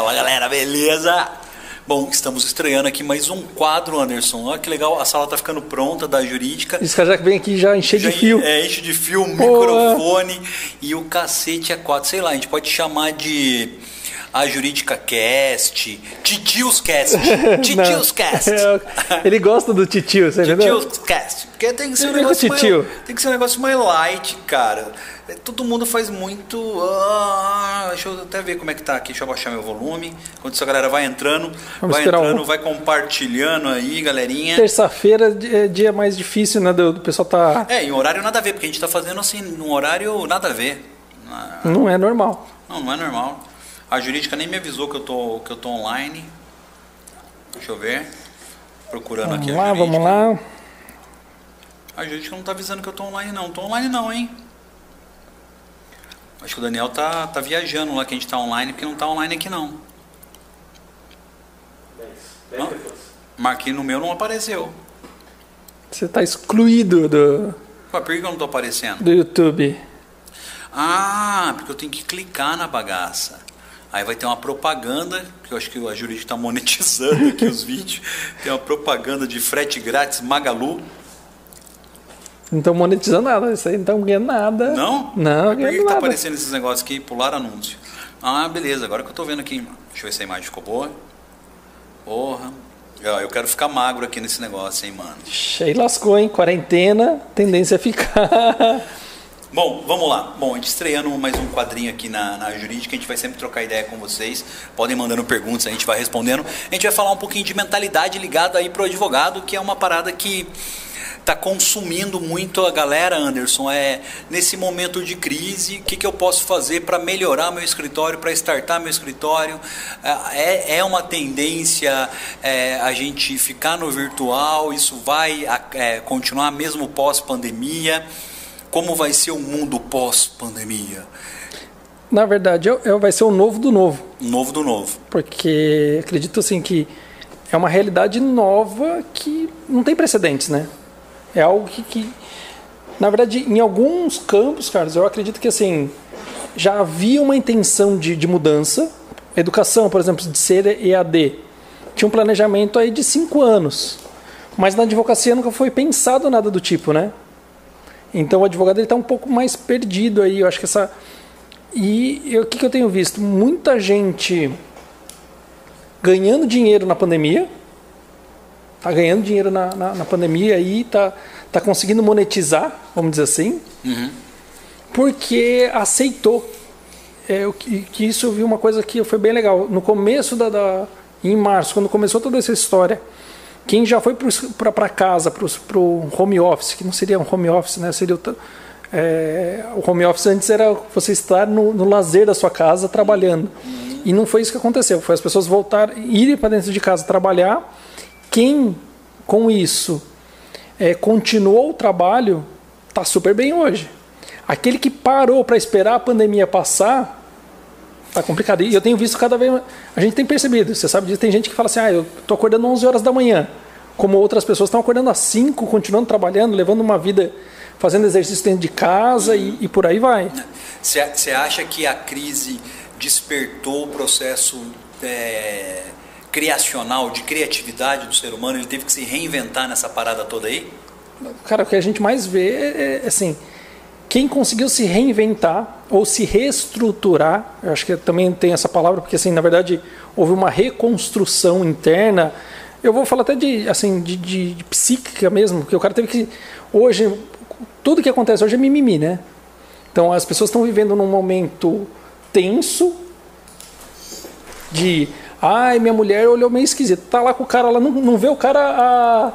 Fala galera, beleza? Bom, estamos estreando aqui mais um quadro, Anderson. Olha que legal, a sala tá ficando pronta da jurídica. Esse cara já vem aqui já encher Já de fio. É, enche de fio, microfone e o cacete é quatro. Sei lá, a gente pode chamar de a Jurídica Cast, Titios Cast, Titios. Cast. É, Ele gosta do titio, você entendeu? Titios Cast. Porque tem que ser um é negócio mais, tem que ser um negócio mais light, cara. É, Todo mundo faz muito. ah, deixa eu até ver como é que tá aqui. Deixa eu abaixar meu volume. Enquanto essa galera vai entrando, Vamos vai esperar um- entrando, vai compartilhando aí, galerinha. Terça-feira é dia mais difícil, né? Do, do pessoal tá. É, em horário nada a ver, porque a gente tá fazendo assim, num horário nada a ver. Ah, Não é normal. Não, não é normal. A jurídica nem me avisou que eu tô, que eu tô online. Deixa eu ver. Procurando Vamos aqui a lá, jurídica. vamos lá. A jurídica não tá avisando que eu tô online, não. Tô online, não, hein? Acho que o Daniel tá, tá viajando lá que a gente tá online, porque não tá online aqui, não. Hã? Marquei no meu, não apareceu. Você tá excluído do, Ué, por que que eu não tô aparecendo? do YouTube. Ah, porque eu tenho que clicar na bagaça. Aí vai ter uma propaganda, que eu acho que a jurídica está monetizando aqui os vídeos. Tem uma propaganda de frete grátis Magalu. Não estão monetizando nada, isso aí não estão ganhando nada. Não? Não, Por que, tá nada. aparecendo esses negócios aqui? Pular anúncio. Ah, beleza, agora que eu tô vendo aqui. Deixa eu ver se a imagem ficou boa. Porra. Eu quero ficar magro aqui nesse negócio, hein, mano. Aí lascou, hein? Quarentena, tendência a ficar. Bom, vamos lá. Bom, a gente estreando mais um quadrinho aqui na, na Jurídica, a gente vai sempre trocar ideia com vocês. Podem mandando perguntas, a gente vai respondendo. A gente vai falar um pouquinho de mentalidade ligada aí pro advogado, que é uma parada que está consumindo muito a galera, Anderson. É nesse momento de crise, o que, que eu posso fazer para melhorar meu escritório, para startar meu escritório? É, é uma tendência é, a gente ficar no virtual, isso vai é, continuar mesmo pós-pandemia? Como vai ser o mundo pós-pandemia? Na verdade, é- é- vai ser o novo do novo. Novo do novo. Porque acredito assim que é uma realidade nova que não tem precedentes, né? É algo que, que na verdade, em alguns campos, Carlos, eu acredito que assim já havia uma intenção de, de mudança. Educação, por exemplo, de ser EAD, tinha um planejamento aí de cinco anos, mas na advocacia nunca foi pensado nada do tipo, né? Então o advogado está um pouco mais perdido aí. Eu acho que essa e o que, que eu tenho visto? Muita gente ganhando dinheiro na pandemia. Tá ganhando dinheiro na, na, na pandemia e tá, tá conseguindo monetizar, vamos dizer assim, porque aceitou. É, o que, que isso eu vi uma coisa que foi bem legal. No começo da, da em março, quando começou toda essa história, quem já foi para casa, para o home office, que não seria um home office, né? Seria o, é, o home office antes era você estar no, no lazer da sua casa trabalhando. E não foi isso que aconteceu. Foi as pessoas voltar, irem para dentro de casa trabalhar. Quem com isso é, continuou o trabalho está super bem hoje. Aquele que parou para esperar a pandemia passar Tá complicado. E eu tenho visto cada vez. A gente tem percebido, você sabe disso. Tem gente que fala assim: ah, eu tô acordando 11 horas da manhã. Como outras pessoas estão acordando às 5, continuando trabalhando, levando uma vida, fazendo exercício dentro de casa e, e por aí vai. Você acha que a crise despertou o processo é, criacional, de criatividade do ser humano? Ele teve que se reinventar nessa parada toda aí? Cara, o que a gente mais vê é, é, assim, quem conseguiu se reinventar ou se reestruturar, eu acho que também tem essa palavra, porque assim, na verdade, houve uma reconstrução interna. Eu vou falar até de assim, de, de- de psíquica mesmo, porque o cara teve que hoje tudo que acontece hoje é mimimi, né? Então as pessoas estão vivendo num momento tenso de ai, minha mulher olhou meio esquisito. Tá lá com o cara, ela não, não vê o cara há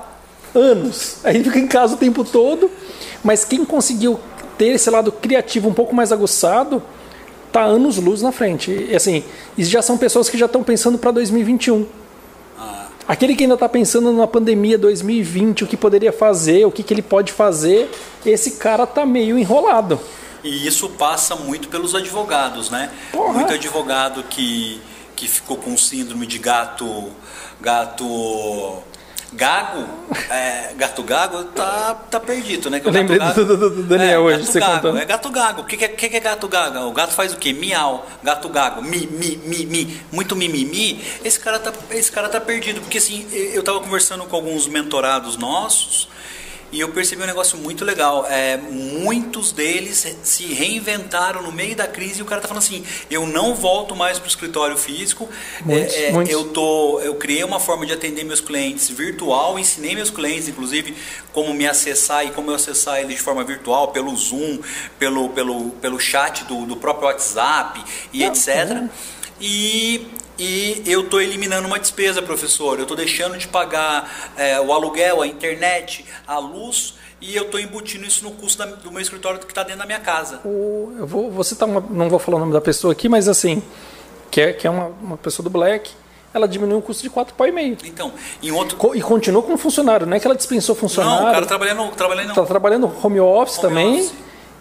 anos. Aí fica em casa o tempo todo. Mas quem conseguiu ter esse lado criativo um pouco mais aguçado, tá anos luz na frente. E assim, já são pessoas que já estão pensando para 2021. Aquele que ainda está pensando na pandemia 2020, o que poderia fazer, o que, que ele pode fazer, esse cara tá meio enrolado. E isso passa muito pelos advogados, né? Porra. Muito advogado que, que ficou com síndrome de gato, gato Gago, é, gato gago, tá, tá perdido, né? Que Eu lembrei gato do, do, do Daniel é, hoje, gato você gago, contando. É gato gago. O que, que, é- que que é gato gago? O gato faz o quê? Miau. Gato gago. Mi, mi, mi, mi. Muito mimimi. Esse cara tá, esse cara tá perdido. Porque assim, eu tava conversando com alguns mentorados nossos e eu percebi um negócio muito legal. É, muitos deles se reinventaram no meio da crise e o cara tá falando assim: eu não volto mais pro escritório físico. Muitos, É, é, muitos. Eu tô, eu criei uma forma de atender meus clientes virtual, ensinei meus clientes, inclusive, como me acessar e como eu acessar eles de forma virtual, pelo Zoom, pelo, pelo, pelo chat do, do próprio WhatsApp e Ah, etc. E, e eu estou eliminando uma despesa, professor. Eu estou deixando de pagar é, o aluguel, a internet, a luz e eu estou embutindo isso no custo da- do meu escritório que está dentro da minha casa. O- eu vou, vou citar uma, não vou falar o nome da pessoa aqui, mas assim, que é, que é uma, uma pessoa do Black, ela diminuiu o custo de 4,5. Então, em outro. Co- E continuou com funcionário, não é que ela dispensou Não, funcionário. o cara trabalhando, trabalhando Está trabalhando home office Home também office.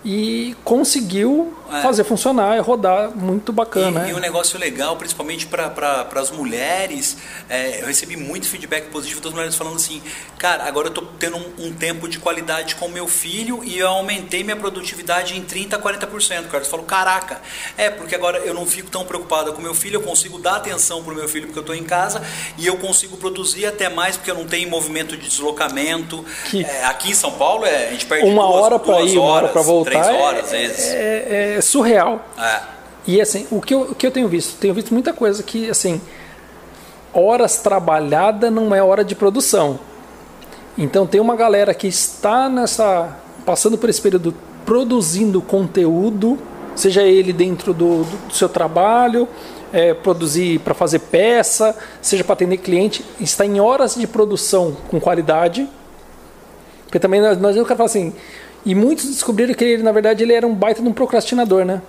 E conseguiu É. fazer funcionar e rodar muito bacana. E, e né? um negócio legal, principalmente para pra, as mulheres, é, eu recebi muito feedback positivo das mulheres falando assim, cara, agora eu estou tendo um, um tempo de qualidade com meu filho e eu aumentei minha produtividade em 30% a 40%. Cara, eu falo, caraca, é porque agora eu não fico tão preocupada com meu filho, eu consigo dar atenção para o meu filho porque eu estou em casa e eu consigo produzir até mais porque eu não tenho movimento de deslocamento. É, aqui em São Paulo, é, a gente perde Uma duas, hora para ir, uma hora para voltar três horas, às é, vezes. é- é surreal. É. E assim, o que, eu, o que eu tenho visto? Tenho visto muita coisa que, assim, horas trabalhada não é hora de produção. Então tem uma galera que está nessa. passando por esse período produzindo conteúdo, seja ele dentro do, do seu trabalho, é, produzir para fazer peça, seja para atender cliente, está em horas de produção com qualidade. Porque também nós, nós o cara fala assim. E muitos descobriram que ele, na verdade, ele era um baita de um procrastinador, né?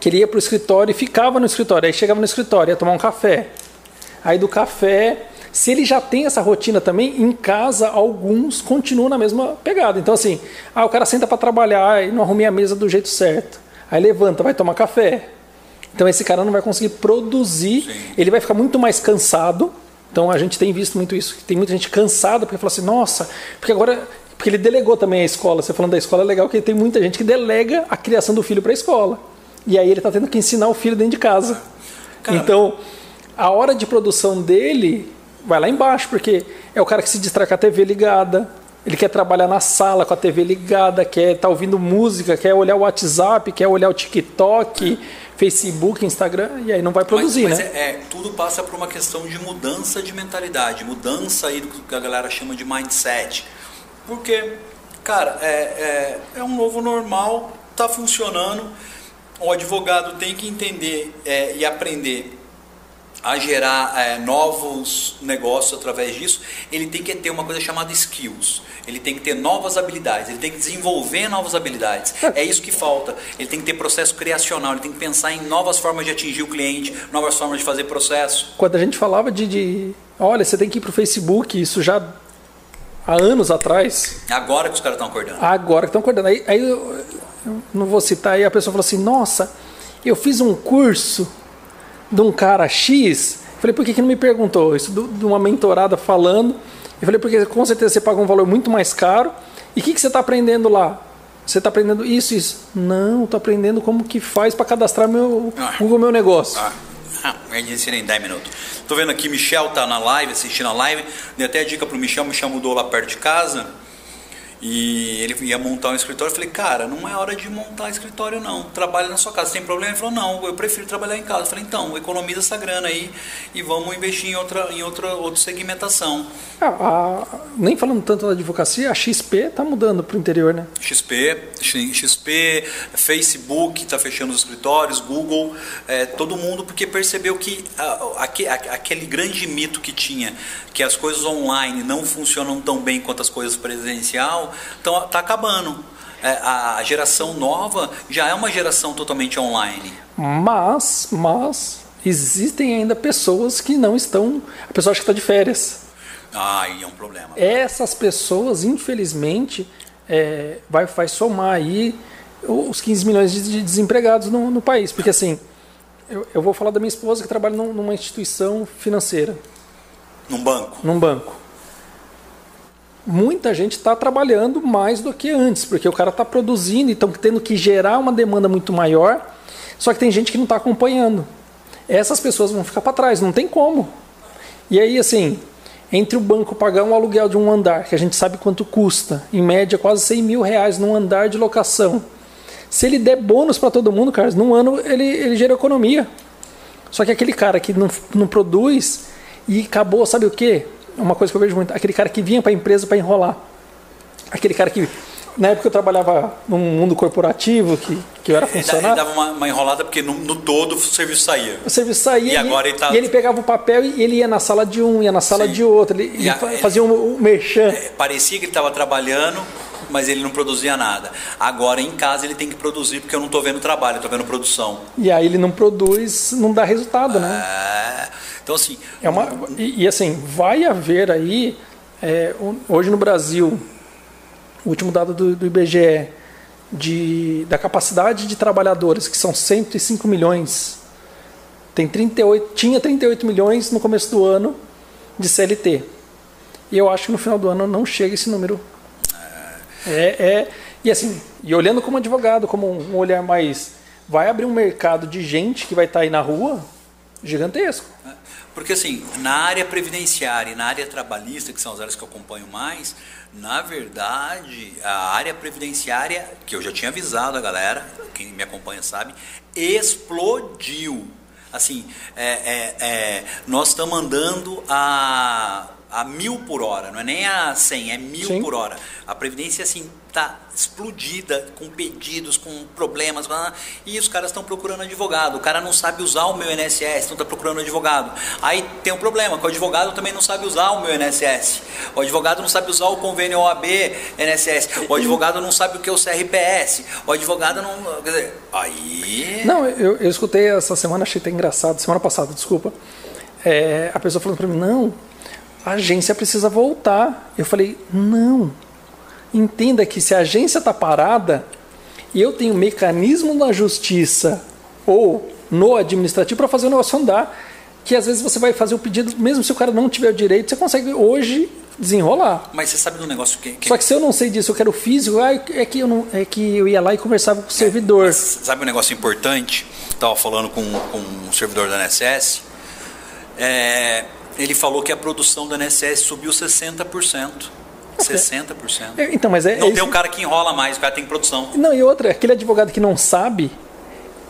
que ele ia para o escritório e ficava no escritório. Aí chegava no escritório, ia tomar um café. Aí do café, se ele já tem essa rotina também, em casa alguns continuam na mesma pegada. Então assim, ah, o cara senta para trabalhar e não arrumei a mesa do jeito certo. Aí levanta, vai tomar café. Então esse cara não vai conseguir produzir, Sim. ele vai ficar muito mais cansado. Então a gente tem visto muito isso, tem muita gente cansada porque fala assim, nossa, porque agora porque ele delegou também a escola. Você falando da escola é legal que tem muita gente que delega a criação do filho para a escola. E aí ele está tendo que ensinar o filho dentro de casa. Cara. Então, a hora de produção dele vai lá embaixo, porque é o cara que se distrai com a TV ligada, ele quer trabalhar na sala com a TV ligada, quer estar ouvindo música, quer olhar o WhatsApp, quer olhar o TikTok, Facebook, Instagram, e aí não vai produzir, mas, né? Mas é, é, tudo passa por uma questão de mudança de mentalidade, mudança aí do que a galera chama de mindset. Porque, cara, é, é, é um novo normal, tá funcionando. O advogado tem que entender é, e aprender a gerar é, novos negócios através disso, ele tem que ter uma coisa chamada skills. Ele tem que ter novas habilidades, ele tem que desenvolver novas habilidades. É isso que falta. Ele tem que ter processo criacional, ele tem que pensar em novas formas de atingir o cliente, novas formas de fazer processo. Quando a gente falava de, de olha, você tem que ir para o Facebook, isso já há anos atrás, Agora que os caras estão acordando. agora que estão acordando. Aí, aí eu, eu não vou citar, aí a pessoa falou assim: Nossa, eu fiz um curso de um cara X. Eu falei, por que, que não me perguntou? Isso de uma mentorada falando. Eu falei, porque com certeza você paga um valor muito mais caro. E o que, que você está aprendendo lá? Você está aprendendo isso, isso? Não, estou aprendendo como que faz para cadastrar meu Ah. Google Meu Negócio. Ah, ah, eu disse em 10 minutos. Tô vendo aqui, Michel tá na live, assistindo a live. Dei até a dica pro Michel, Michel mudou lá perto de casa. E ele ia montar um escritório. Eu falei, cara, não é hora de montar escritório, não. Trabalha na sua casa. Tem problema? Ele falou, não, eu prefiro trabalhar em casa. Eu falei, então, economiza essa grana aí e vamos investir em outra, em outra, outra segmentação. Ah, a- nem falando tanto da advocacia, a XP está mudando para o interior, né? XP, XP, Facebook está fechando os escritórios, Google, é, todo mundo, porque percebeu que a- a- aquele grande mito que tinha, que as coisas online não funcionam tão bem quanto as coisas presencial, então está acabando. É, a geração nova já é uma geração totalmente online. Mas, mas existem ainda pessoas que não estão. A pessoa acha que está de férias. Ai, é um problema. Essas pessoas, infelizmente, é, vai, vai somar aí os 15 milhões de de desempregados no, no país. Porque assim, eu, eu vou falar da minha esposa que trabalha num- numa instituição financeira, Num banco. num banco. Muita gente está trabalhando mais do que antes, porque o cara está produzindo e estão tendo que gerar uma demanda muito maior, só que tem gente que não está acompanhando. Essas pessoas vão ficar para trás, não tem como. E aí, assim, entre o banco pagar um aluguel de um andar, que a gente sabe quanto custa, em média quase 100 mil reais num andar de locação. Se ele der bônus para todo mundo, cara, num ano ele, ele gera economia. Só que aquele cara que não, não produz e acabou, sabe o quê? Uma coisa que eu vejo muito, aquele cara que vinha para a empresa para enrolar. Aquele cara que na época eu trabalhava num mundo corporativo, que, que eu era funcionário. Ele dava uma, uma enrolada porque no, no, todo o serviço saía. O serviço saía e, agora ele, tá... e ele pegava o papel e ele ia na sala de um, ia na sala Sim. de outro. Ele, ele a, fazia um, um merchan. É, parecia que ele estava trabalhando, mas ele não produzia nada. Agora em casa ele tem que produzir porque eu não estou vendo trabalho, estou vendo produção. E aí ele não produz, não dá resultado, né? É, então assim. É uma, e, e assim, vai haver aí, é, hoje no Brasil, o último dado do, do IBGE de, da capacidade de trabalhadores, que são 105 milhões, tem 38, tinha 38 milhões no começo do ano de CLT. E eu acho que no final do ano não chega esse número. É, é e assim, e olhando como advogado, como um olhar mais, vai abrir um mercado de gente que vai estar aí na rua gigantesco. Porque assim, na área previdenciária e na área trabalhista, que são as áreas que eu acompanho mais, na verdade, a área previdenciária, que eu já tinha avisado a galera, quem me acompanha sabe, explodiu. Assim, é, é, é, nós estamos andando a a mil por hora, não é nem a 100, é mil Sim. por hora. A Previdência, assim, tá explodida com pedidos, com problemas, e os caras estão procurando advogado. O cara não sabe usar o meu INSS, então está procurando advogado. Aí tem um problema, que o advogado também não sabe usar o meu INSS. O advogado não sabe usar o convênio OAB INSS. O advogado não sabe o que é o CRPS. O advogado não. Quer dizer, aí. Não, eu, eu escutei essa semana, achei até engraçado, semana passada, desculpa. É, a pessoa falando para mim, não, a agência precisa voltar. Eu falei, não. Entenda que se a agência está parada e eu tenho mecanismo na justiça ou no administrativo para fazer o negócio andar, que às vezes você vai fazer o pedido, mesmo se o cara não tiver o direito, você consegue hoje desenrolar. Mas você sabe do negócio que, que... Só que se eu não sei disso, eu quero físico, é que eu não, é que eu ia lá e conversava com o servidor. É, sabe um negócio importante? Estava falando com, com um servidor da NSS. É, ele falou que a produção da NSS subiu 60%. 60%. É, então, mas é, não é tem o um cara que enrola mais, o cara tem produção. Não, e outra, aquele advogado que não sabe,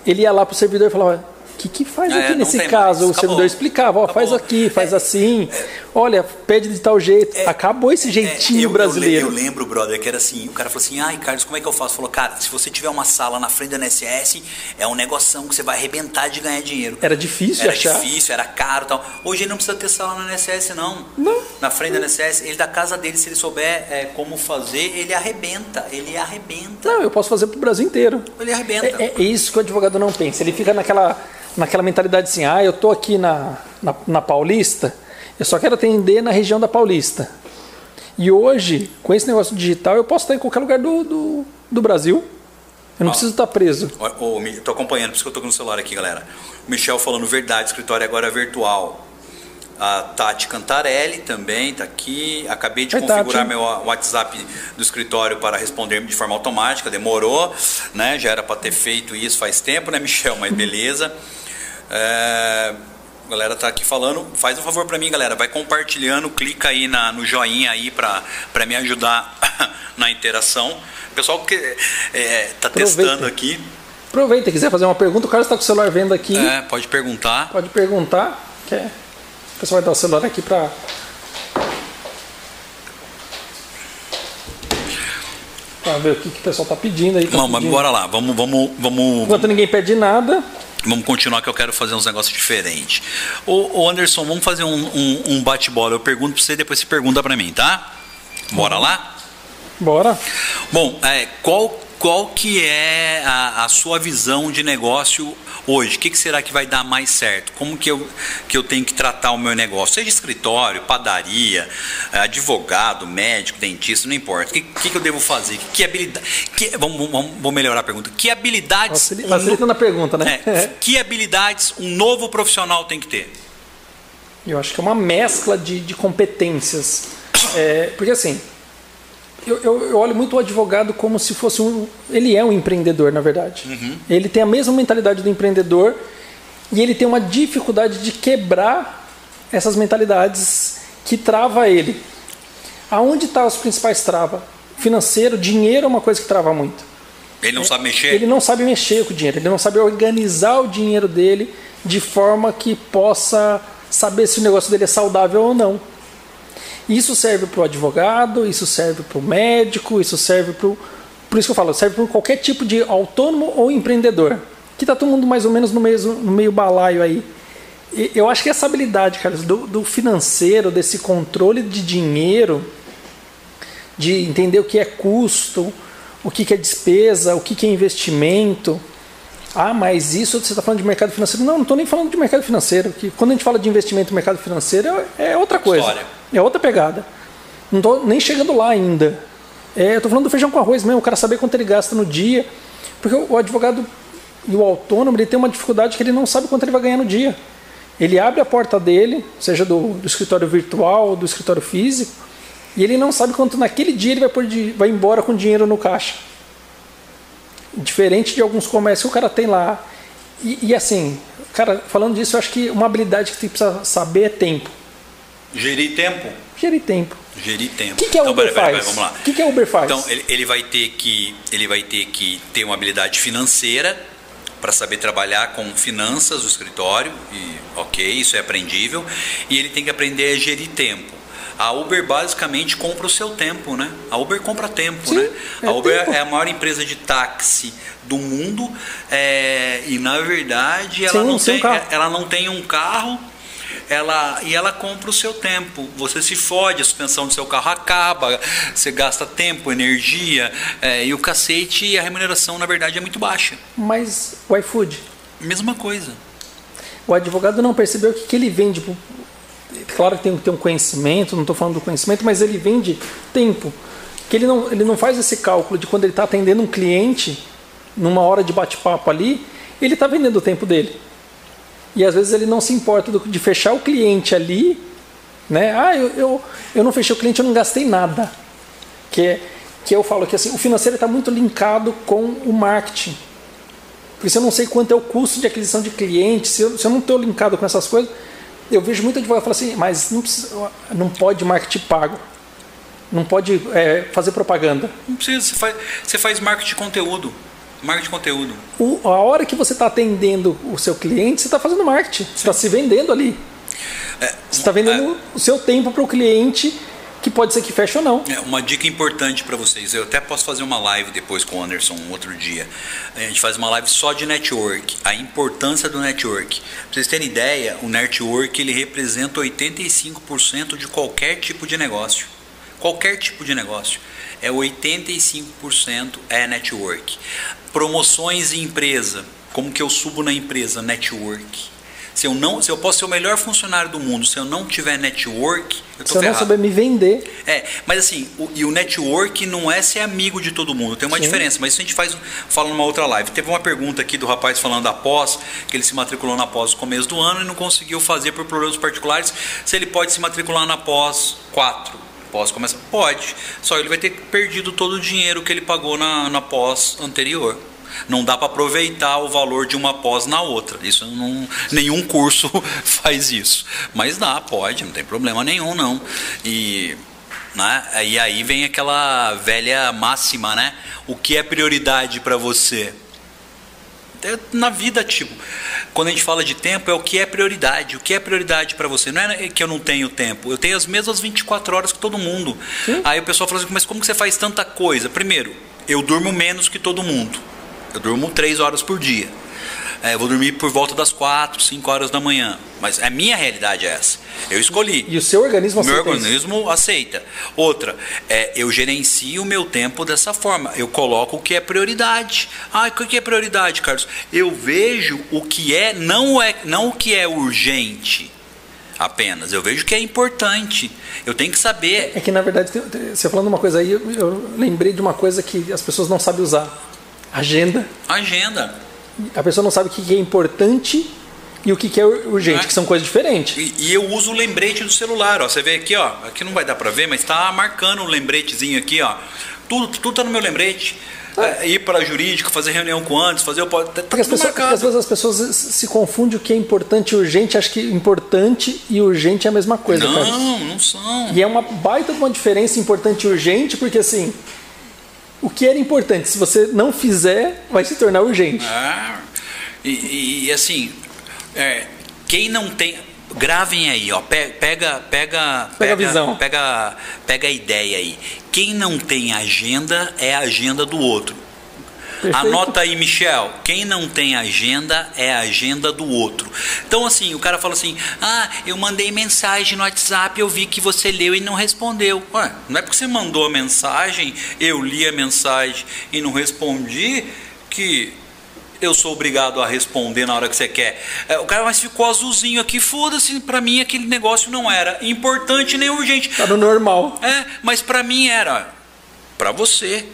ele ia lá pro servidor e falava: que, que faz é, aqui nesse caso? Mais. O servidor explicava, ó, faz aqui, faz é, assim, é, olha, pede de tal jeito. É, Acabou esse é, jeitinho eu, brasileiro. Eu, eu, lembro, brother, que era assim, o cara falou assim, ai, Carlos, como é que eu faço? Falou, cara, se você tiver uma sala na frente da NSS, é um negoção que você vai arrebentar de ganhar dinheiro. Era difícil era achar. Era difícil, era caro tal. Hoje ele não precisa ter sala na NSS, não. Não. Na frente da NSS, ele da casa dele, se ele souber é, como fazer, ele arrebenta, ele arrebenta. Não, eu posso fazer pro Brasil inteiro. Ele arrebenta. É, é isso que o advogado não pensa. Ele fica naquela naquela mentalidade assim, ah, eu estou aqui na, na, na, Paulista, eu só quero atender na região da Paulista. E hoje, com esse negócio digital, eu posso estar em qualquer lugar do, do, do Brasil. Eu não ah, preciso estar preso. Estou acompanhando, por isso que eu estou com o celular aqui, galera. O Michel falando verdade, escritório agora é virtual. A Tati Cantarelli também está aqui. Acabei de configurar Tati. meu WhatsApp do escritório para responder de forma automática. Demorou, né? Já era para ter feito isso faz tempo, né, Michel? Mas beleza. É, a galera tá aqui falando. Faz um favor para mim, galera. Vai compartilhando, clica aí na, no joinha aí para me ajudar na interação. Pessoal que é, tá testando aqui. Aproveita, quiser fazer uma pergunta, o Carlos está com o celular vendo aqui. É, pode perguntar. Pode perguntar. Quer? O pessoal vai dar o celular aqui para para ver o que, que o pessoal está pedindo aí. Tá Não, mas bora lá. Vamos, vamos, vamos. Enquanto ninguém pede nada. Vamos continuar que eu quero fazer uns negócios diferentes. Ô, ô Anderson, vamos fazer um, um, um bate-bola. Eu pergunto para você, depois você pergunta para mim, tá? Bora lá? Bora. Bom, é, qual, qual que é a, a sua visão de negócio hoje? O que, que, será que vai dar mais certo? Como que eu, que eu tenho que tratar o meu negócio? Seja escritório, padaria, advogado, médico, dentista, não importa. O que, que, que eu devo fazer? Que, habilidade. Que, vamos, vamos, vamos, melhorar a pergunta. Que habilidades. Facilitando um, a pergunta, né? É, que habilidades um novo profissional tem que ter? Eu acho que é uma mescla de, de competências. É, porque assim, eu, eu, eu, olho muito o advogado como se fosse um. Ele é um empreendedor, na verdade. Uhum. Ele tem a mesma mentalidade do empreendedor e ele tem uma dificuldade de quebrar essas mentalidades que trava ele. Aonde estão tá as principais travas? Financeiro, dinheiro é uma coisa que trava muito. Ele não é, sabe mexer? Ele não sabe mexer com o dinheiro, ele não sabe organizar o dinheiro dele de forma que possa saber se o negócio dele é saudável ou não. Isso serve para o advogado, isso serve para o médico, isso serve para o. Por isso que eu falo, serve para qualquer tipo de autônomo ou empreendedor. Que está todo mundo mais ou menos no meio, no meio balaio aí. E eu acho que essa habilidade, Carlos, do, do financeiro, desse controle de dinheiro, de entender o que é custo, o que é despesa, o que é investimento. Ah, mas isso você está falando de mercado financeiro? Não, não estou nem falando de mercado financeiro. Que quando a gente fala de investimento no mercado financeiro é, é outra coisa. História. É outra pegada. Não estou nem chegando lá ainda. É, estou falando do feijão com arroz mesmo, o cara saber quanto ele gasta no dia. Porque o advogado e o autônomo ele tem uma dificuldade que ele não sabe quanto ele vai ganhar no dia. Ele abre a porta dele, seja do, do escritório virtual do escritório físico, e ele não sabe quanto naquele dia ele vai, de, vai embora com dinheiro no caixa. Diferente de alguns comércios que o cara tem lá. E, e assim, cara, falando disso, eu acho que uma habilidade que você precisa saber é tempo. Gerir tempo? Gerir tempo. Gerir tempo. O que, que é o então, Uber pera, pera, faz? vamos lá. O que, que é o Uber faz? Então, ele, ele, vai ter que, ele vai ter que ter uma habilidade financeira para saber trabalhar com finanças do escritório, e ok, isso é aprendível, e ele tem que aprender a gerir tempo. A Uber basicamente compra o seu tempo, né? A Uber compra tempo, Sim, né? É a Uber tempo. é a maior empresa de táxi do mundo é, e na verdade ela, Sim, não tem, ela não tem um carro ela e ela compra o seu tempo. Você se fode, a suspensão do seu carro acaba, você gasta tempo, energia é, e o cacete e a remuneração na verdade é muito baixa. Mas o iFood? Mesma coisa. O advogado não percebeu que, que ele vende claro que tem que ter um conhecimento, não estou falando do conhecimento, mas ele vende tempo. Que ele não, ele não faz esse cálculo de quando ele está atendendo um cliente, numa hora de bate-papo ali, ele está vendendo o tempo dele. E às vezes ele não se importa de fechar o cliente ali, né? Ah, eu, eu, eu não fechei o cliente, eu não gastei nada. Que, é, que eu falo que assim, o financeiro está muito linkado com o marketing. Porque se eu não sei quanto é o custo de aquisição de clientes, se eu, se eu não estou linkado com essas coisas, eu vejo muito advogado falar assim, mas não, precisa, não pode marketing pago. Não pode é, fazer propaganda. Não precisa, você faz, você faz marketing de conteúdo. Marketing de conteúdo. O, a hora que você está atendendo o seu cliente, você está fazendo marketing. Você está se vendendo ali. É, você está vendendo é, o seu tempo para o cliente que pode ser que feche ou não. É, uma dica importante para vocês, eu até posso fazer uma live depois com o Anderson um outro dia. A gente faz uma live só de network, a importância do network. Para vocês terem ideia, o network ele representa 85% de qualquer tipo de negócio. Qualquer tipo de negócio. É 85% é network. Promoções em empresa. Como que eu subo na empresa? Network se eu não, se eu posso ser o melhor funcionário do mundo, se eu não tiver network, eu tô se eu ferrado. não souber me vender. É, mas assim, o, e o network não é ser amigo de todo mundo, tem uma Sim. diferença, mas isso a gente faz fala numa outra live. Teve uma pergunta aqui do rapaz falando da pós, que ele se matriculou na pós no começo do ano e não conseguiu fazer por problemas particulares, se ele pode se matricular na pós 4. Pós começa? Pode. Só ele vai ter perdido todo o dinheiro que ele pagou na, na pós anterior. Não dá para aproveitar o valor de uma pós na outra. Isso não, nenhum curso faz isso. Mas dá, pode, não tem problema nenhum não. E né? E aí vem aquela velha máxima, né? O que é prioridade para você? É, na vida, tipo, quando a gente fala de tempo, é o que é prioridade. O que é prioridade para você? Não é que eu não tenho tempo, eu tenho as mesmas 24 horas que todo mundo. Sim. Aí o pessoal fala assim, mas como que você faz tanta coisa? Primeiro, eu durmo menos que todo mundo. Eu durmo três horas por dia. É, eu vou dormir por volta das quatro, cinco horas da manhã. Mas a minha realidade é essa. Eu escolhi. E o seu organismo aceita? Meu organismo isso? aceita. Outra, é, eu gerencio o meu tempo dessa forma. Eu coloco o que é prioridade. Ah, o que é prioridade, Carlos? Eu vejo o que é, não, é, não o que é urgente apenas. Eu vejo que é importante. Eu tenho que saber. É que na verdade, você falando uma coisa aí, eu, eu lembrei de uma coisa que as pessoas não sabem usar Agenda. Agenda. A pessoa não sabe o que é importante e o que, que é urgente, é. que são coisas diferentes. E, e, eu uso o lembrete do celular, ó. Você vê aqui, ó. Aqui não vai dar para ver, mas está marcando um lembretezinho aqui, ó. Tudo, tudo tá no meu lembrete. É, ir para jurídico, fazer reunião com antes, fazer o tá porque, as pessoas, às vezes as pessoas se confundem o que é importante e urgente, acho que importante e urgente é a mesma coisa. Não, cara. não são. E é uma baita de uma diferença importante e urgente, porque assim, o que era importante, se você não fizer, vai se tornar urgente. Ah, e, e, assim, é, quem não tem. Gravem aí, ó. Pega, pega, pega, pega a visão. Pega, pega a ideia aí. Quem não tem agenda é a agenda do outro. Perfeito. Anota aí, Michel. Quem não tem agenda é a agenda do outro. Então, assim, o cara fala assim: Ah, eu mandei mensagem no WhatsApp, eu vi que você leu e não respondeu. Ué, não é porque você mandou a mensagem, eu li a mensagem e não respondi, que eu sou obrigado a responder na hora que você quer. É, o cara, mas ficou azulzinho aqui, foda-se, para mim aquele negócio não era importante nem urgente. Tá no normal. É, mas para mim era. Para você.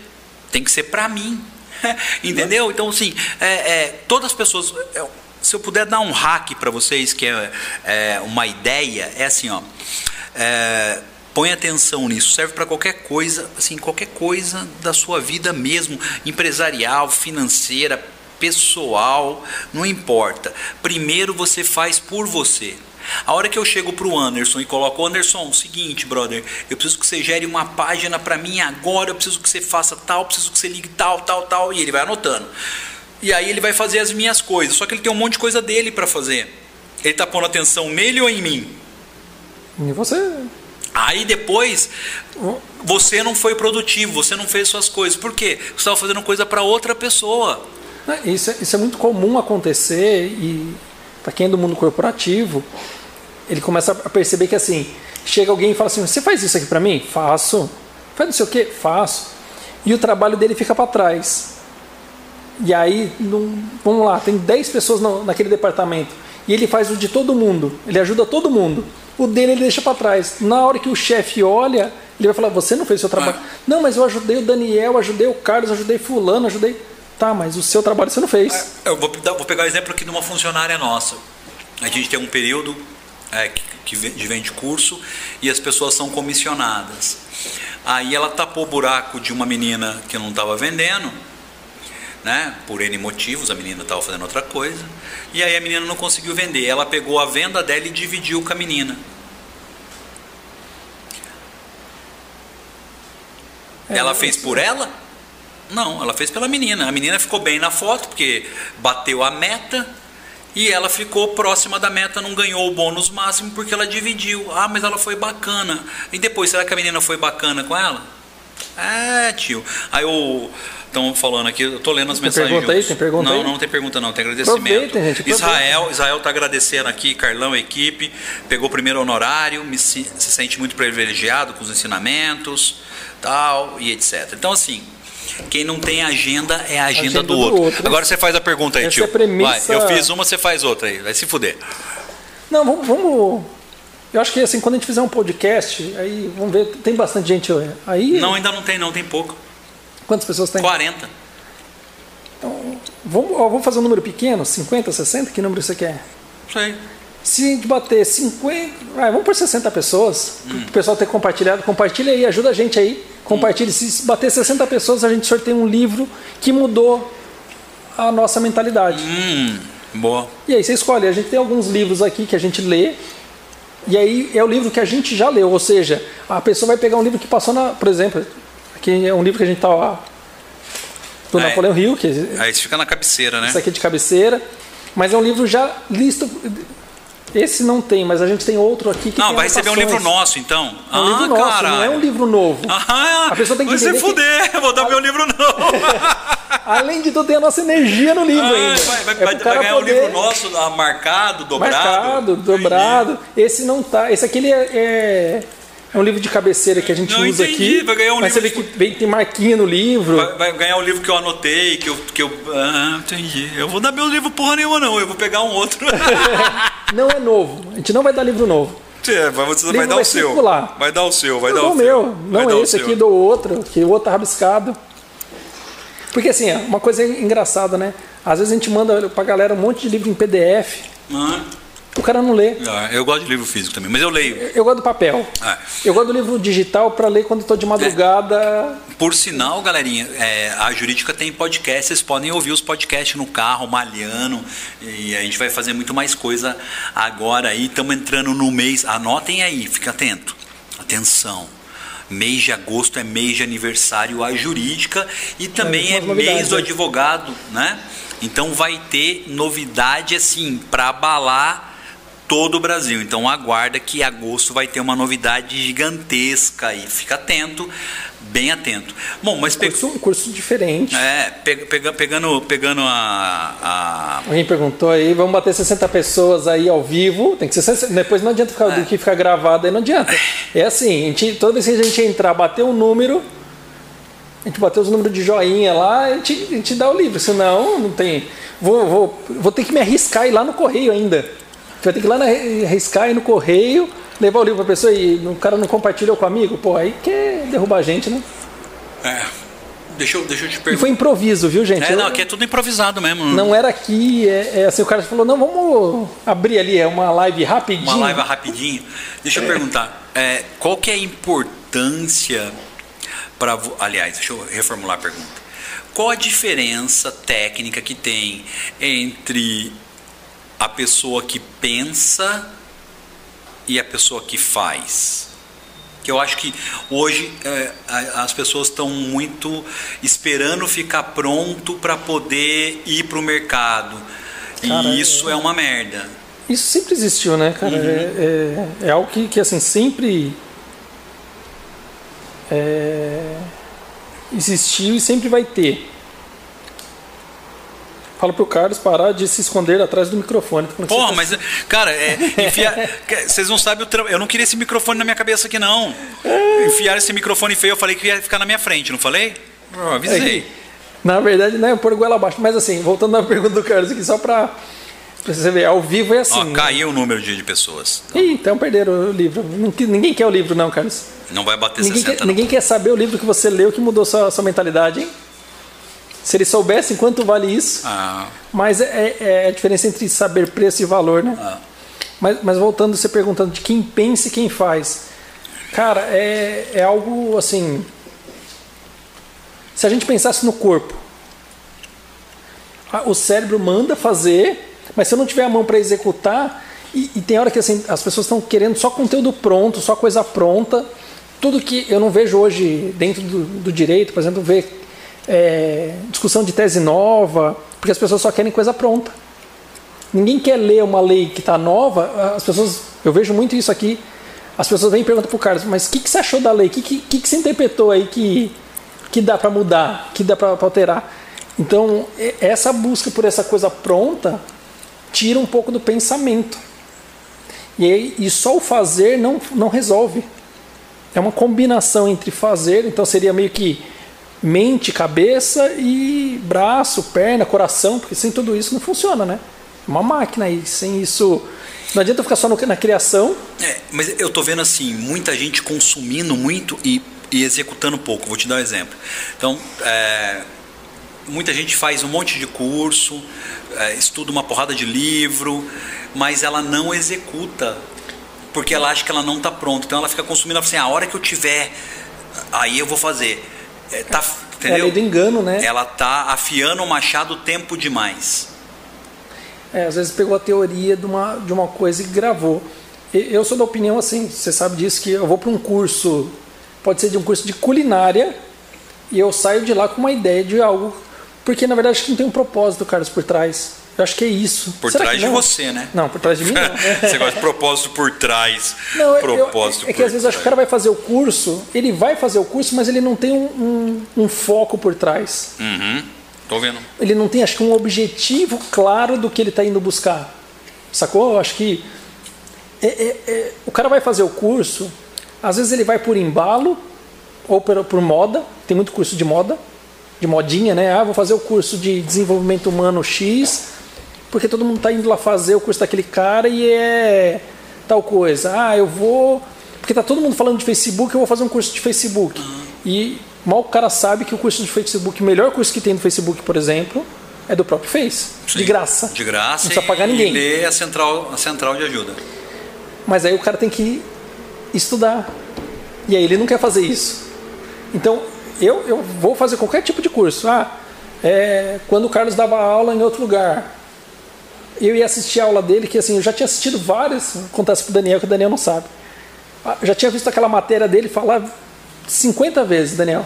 Tem que ser para mim. Entendeu? Então, assim, é, é, todas as pessoas. É, se eu puder dar um hack para vocês, que é, é, uma ideia, é assim, ó. É, põe atenção nisso, serve para qualquer coisa, assim, qualquer coisa da sua vida mesmo, empresarial, financeira, pessoal, não importa. Primeiro você faz por você. A hora que eu chego para o Anderson e coloco, Anderson, seguinte, brother, eu preciso que você gere uma página para mim agora, eu preciso que você faça tal, preciso que você ligue tal, tal, tal, e ele vai anotando. E aí ele vai fazer as minhas coisas, só que ele tem um monte de coisa dele para fazer. Ele está pondo atenção nele ou em mim? Em você. Aí depois você não foi produtivo, você não fez suas coisas. Por quê? Você estava fazendo coisa para outra pessoa. Isso é, isso é muito comum acontecer e para quem é do mundo corporativo, ele começa a perceber que assim, chega alguém e fala assim: "Você faz isso aqui para mim?" "Faço." "Faz não sei o quê?" "Faço." E o trabalho dele fica para trás. E aí, não, vamos lá, tem 10 pessoas no, naquele departamento e ele faz o de todo mundo, ele ajuda todo mundo. O dele ele deixa para trás. Na hora que o chefe olha, ele vai falar: "Você não fez o seu trabalho?" Ah. "Não, mas eu ajudei o Daniel, ajudei o Carlos, ajudei fulano, ajudei." Tá, mas o seu trabalho você não fez. É, eu vou, vou pegar o exemplo aqui de uma funcionária nossa. A gente tem um período é, que, que vende curso e as pessoas são comissionadas. Aí ela tapou o buraco de uma menina que não estava vendendo, né? Por N motivos, a menina estava fazendo outra coisa. E aí a menina não conseguiu vender. Ela pegou a venda dela e dividiu com a menina. É, ela fez por ela? Não, ela fez pela menina. A menina ficou bem na foto, porque bateu a meta e ela ficou próxima da meta, não ganhou o bônus máximo porque ela dividiu. Ah, mas ela foi bacana. E depois, será que a menina foi bacana com ela? É, tio. Aí o. Estão falando aqui, eu tô lendo as tem mensagens. Pergunta aí, tem pergunta não, aí? não tem pergunta não, tem agradecimento. gente, Israel, Israel está agradecendo aqui, Carlão, equipe, pegou o primeiro honorário, me, se sente muito privilegiado com os ensinamentos, tal e etc. Então assim, quem não tem agenda é a agenda, agenda do, do outro. outro. Agora você faz a pergunta aí, Essa tio. É premissa... Vai, eu fiz uma, você faz outra aí. Vai se fuder. Não, vamos, vamos. Eu acho que assim, quando a gente fizer um podcast, aí vamos ver, tem bastante gente aí. Não, ainda não tem, não, tem pouco. Quantas pessoas tem? 40. Então, vamos, ó, vamos fazer um número pequeno, 50, 60? Que número você quer? Sei. Se a gente bater 50, vai, vamos por 60 pessoas, hum. o pessoal ter compartilhado, compartilha aí, ajuda a gente aí, compartilhe. Se bater 60 pessoas, a gente sorteia um livro que mudou a nossa mentalidade. Hum, boa. E aí você escolhe, a gente tem alguns livros aqui que a gente lê, e aí é o livro que a gente já leu, ou seja, a pessoa vai pegar um livro que passou na, por exemplo, aqui é um livro que a gente está do é, Napoleão Hill, que aí fica na cabeceira, né? Isso aqui é de cabeceira, mas é um livro já listo esse não tem, mas a gente tem outro aqui que Não, vai receber um livro nosso, então. É um ah, livro nosso, caralho. não é um livro novo. Ah, a pessoa tem que Você fuder, que... vou dar meu livro novo. Além de tudo, tem a nossa energia no livro ah, ainda. Vai, vai, é vai, vai ganhar poder... um livro nosso ah, marcado, dobrado. Marcado, dobrado. Esse não tá. Esse aqui ele é, é é um livro de cabeceira que a gente não, usa entendi. aqui. Vai ganhar um mas livro. Você vê que vem, tem marquinha no livro. Vai, vai, ganhar um livro que eu anotei, que eu. Que eu ah, entendi. Eu vou dar meu livro porra nenhuma, não. Eu vou pegar um outro. não é novo. A gente não vai dar livro novo. É, você vai dar vai o seu. Vai dar o seu, vai dar o meu. Não é esse aqui, do outro, que o outro tá rabiscado. Porque assim, é uma coisa engraçada, né? Às vezes a gente manda pra galera um monte de livro em PDF Ah, O cara não lê. ah, eu gosto de livro físico também, mas eu leio. Eu gosto do papel. Ah, Eu gosto do livro digital para ler quando estou de madrugada. Por sinal, galerinha, é, a Jurídica tem podcast, vocês podem ouvir os podcasts no carro, malhando, e a gente vai fazer muito mais coisa agora aí. Estamos entrando no mês, anotem aí, fica atento. Atenção. Mês de agosto é mês de aniversário a jurídica e também é novidades, mês do né? advogado, né? Então vai ter novidade assim para abalar todo o Brasil. Então aguarda que agosto vai ter uma novidade gigantesca aí. Fica atento, bem atento. Bom, mas pe- Curso, um curso diferente. é, pe- pega- pegando, pegando a, a- Alguém perguntou aí, vamos bater 60 pessoas aí ao vivo. Tem que ser 60, depois não adianta ficar, do que ficar gravado aí, não adianta. É assim, gente, toda vez que a gente entrar, bater um número, a gente bater os números de joinha lá, a gente, a gente dá o livro, senão não tem. Vou, vou, vou ter que me arriscar e ir lá no correio ainda. Vai ter que ir lá na, arriscar ir no correio, levar o livro pra pessoa e o cara não compartilhou com o amigo, pô, aí quer derrubar a gente, né? é, deixa, eu, deixa eu te E perguntar. foi improviso, viu, gente? É, não, aqui é tudo improvisado mesmo. Não era aqui, é, é assim, o cara falou, não, vamos abrir ali, é uma live rapidinho. Uma live rapidinho. Deixa eu perguntar, é, qual que é a importância para, aliás, deixa eu reformular a pergunta. Qual a diferença técnica que tem entre a pessoa que pensa e a pessoa que faz? Que eu acho que hoje é, as pessoas estão muito esperando ficar pronto para poder ir para o mercado. Cara, e isso é uma merda. Isso sempre existiu, né, cara? É, é, é algo que, que, assim, sempre é, existiu e sempre vai ter. Fala pro Carlos parar de se esconder atrás do microfone. Que Porra, você mas, cara, é, enfia- vocês não sabem o trampo. Eu não queria esse microfone na minha cabeça aqui, não. Enfiaram esse microfone feio, eu falei que ia ficar na minha frente, não falei? Eu tá- avisei. É, Na verdade, não é pôr goela abaixo. Mas assim, voltando na pergunta do Carlos aqui, só pra, pra você ver, ao vivo é assim. Ó, né? caiu o número de, de pessoas. Ih, então perderam o livro. Ninguém quer o livro, não, Carlos. Não vai bater Ninguém 60, quer, não. ninguém quer saber o livro que você leu que mudou sua, sua mentalidade, hein? Se eles soubessem quanto vale isso. Ah, Mas é, é a diferença entre saber preço e valor, né? ah. Mas, mas voltando, você perguntando de quem pensa e quem faz. Cara, é, é algo assim. Se a gente pensasse no corpo, o cérebro manda fazer, mas se eu não tiver a mão para executar, e, e tem hora que assim, as pessoas estão querendo só conteúdo pronto, só coisa pronta. Tudo que eu não vejo hoje dentro do, do direito, por exemplo, ver é, discussão de tese nova, porque as pessoas só querem coisa pronta. Ninguém quer ler uma lei que está nova. As pessoas, eu vejo muito isso aqui. As pessoas vêm e perguntam para o Carlos, mas o que, que você achou da lei? O que, que, que, você interpretou aí que, que dá para mudar, que dá para alterar? Então, essa busca por essa coisa pronta tira um pouco do pensamento. E, e só o fazer não, não resolve. É uma combinação entre fazer, então seria meio que mente, cabeça e braço, perna, coração, porque sem tudo isso não funciona, né? É Uma máquina aí, sem isso. Não adianta ficar só no- na criação. É, mas eu tô vendo assim, muita gente consumindo muito e, e executando pouco. Vou te dar um exemplo. Então, é, muita gente faz um monte de curso, é, estuda uma porrada de livro, mas ela não executa. Porque ela acha que ela não está pronta. Então ela fica consumindo, ela fala assim, a hora que eu tiver, aí eu vou fazer. É, tá, É a entendeu? lei do engano, né? Ela tá afiando o machado tempo demais. É, às vezes pegou a teoria de uma, de uma coisa e gravou. Eu sou da opinião assim, você sabe disso, que eu vou para um curso, pode ser de um curso de culinária, e eu saio de lá com uma ideia de algo. Porque na verdade acho que não tem um propósito, Carlos, por trás. Eu acho que é isso. Por Será trás de você, né? Não, por trás de mim não. Você gosta de propósito por trás. Não, eu- propósito é que às vezes acho que o cara vai fazer o curso, ele vai fazer o curso, mas ele não tem um, um- um foco por trás. Uhum. Tô vendo. Ele não tem, acho que, um objetivo claro do que ele está indo buscar. Sacou? Eu acho que é- é- é- o cara vai fazer o curso, às vezes ele vai por embalo ou por, por moda, tem muito curso de moda, de modinha, né? Ah, vou fazer o curso de desenvolvimento humano X, porque todo mundo está indo lá fazer o curso daquele cara e é tal coisa. Ah, eu vou. Porque tá todo mundo falando de Facebook, eu vou fazer um curso de Facebook. E mal o cara sabe que o curso de Facebook, o melhor curso que tem no Facebook, por exemplo, é do próprio Face, Sim, de graça. De graça. Não precisa pagar ninguém. E ler a central, a central de ajuda. Mas aí o cara tem que estudar. E aí ele não quer fazer isso. Então, eu, eu vou fazer qualquer tipo de curso. Ah, é, quando o Carlos dava aula em outro lugar, eu ia assistir a aula dele, que assim, eu já tinha assistido várias, acontece pro Daniel, que o Daniel não sabe. Ah, Já tinha visto aquela matéria dele falar 50 vezes, Daniel.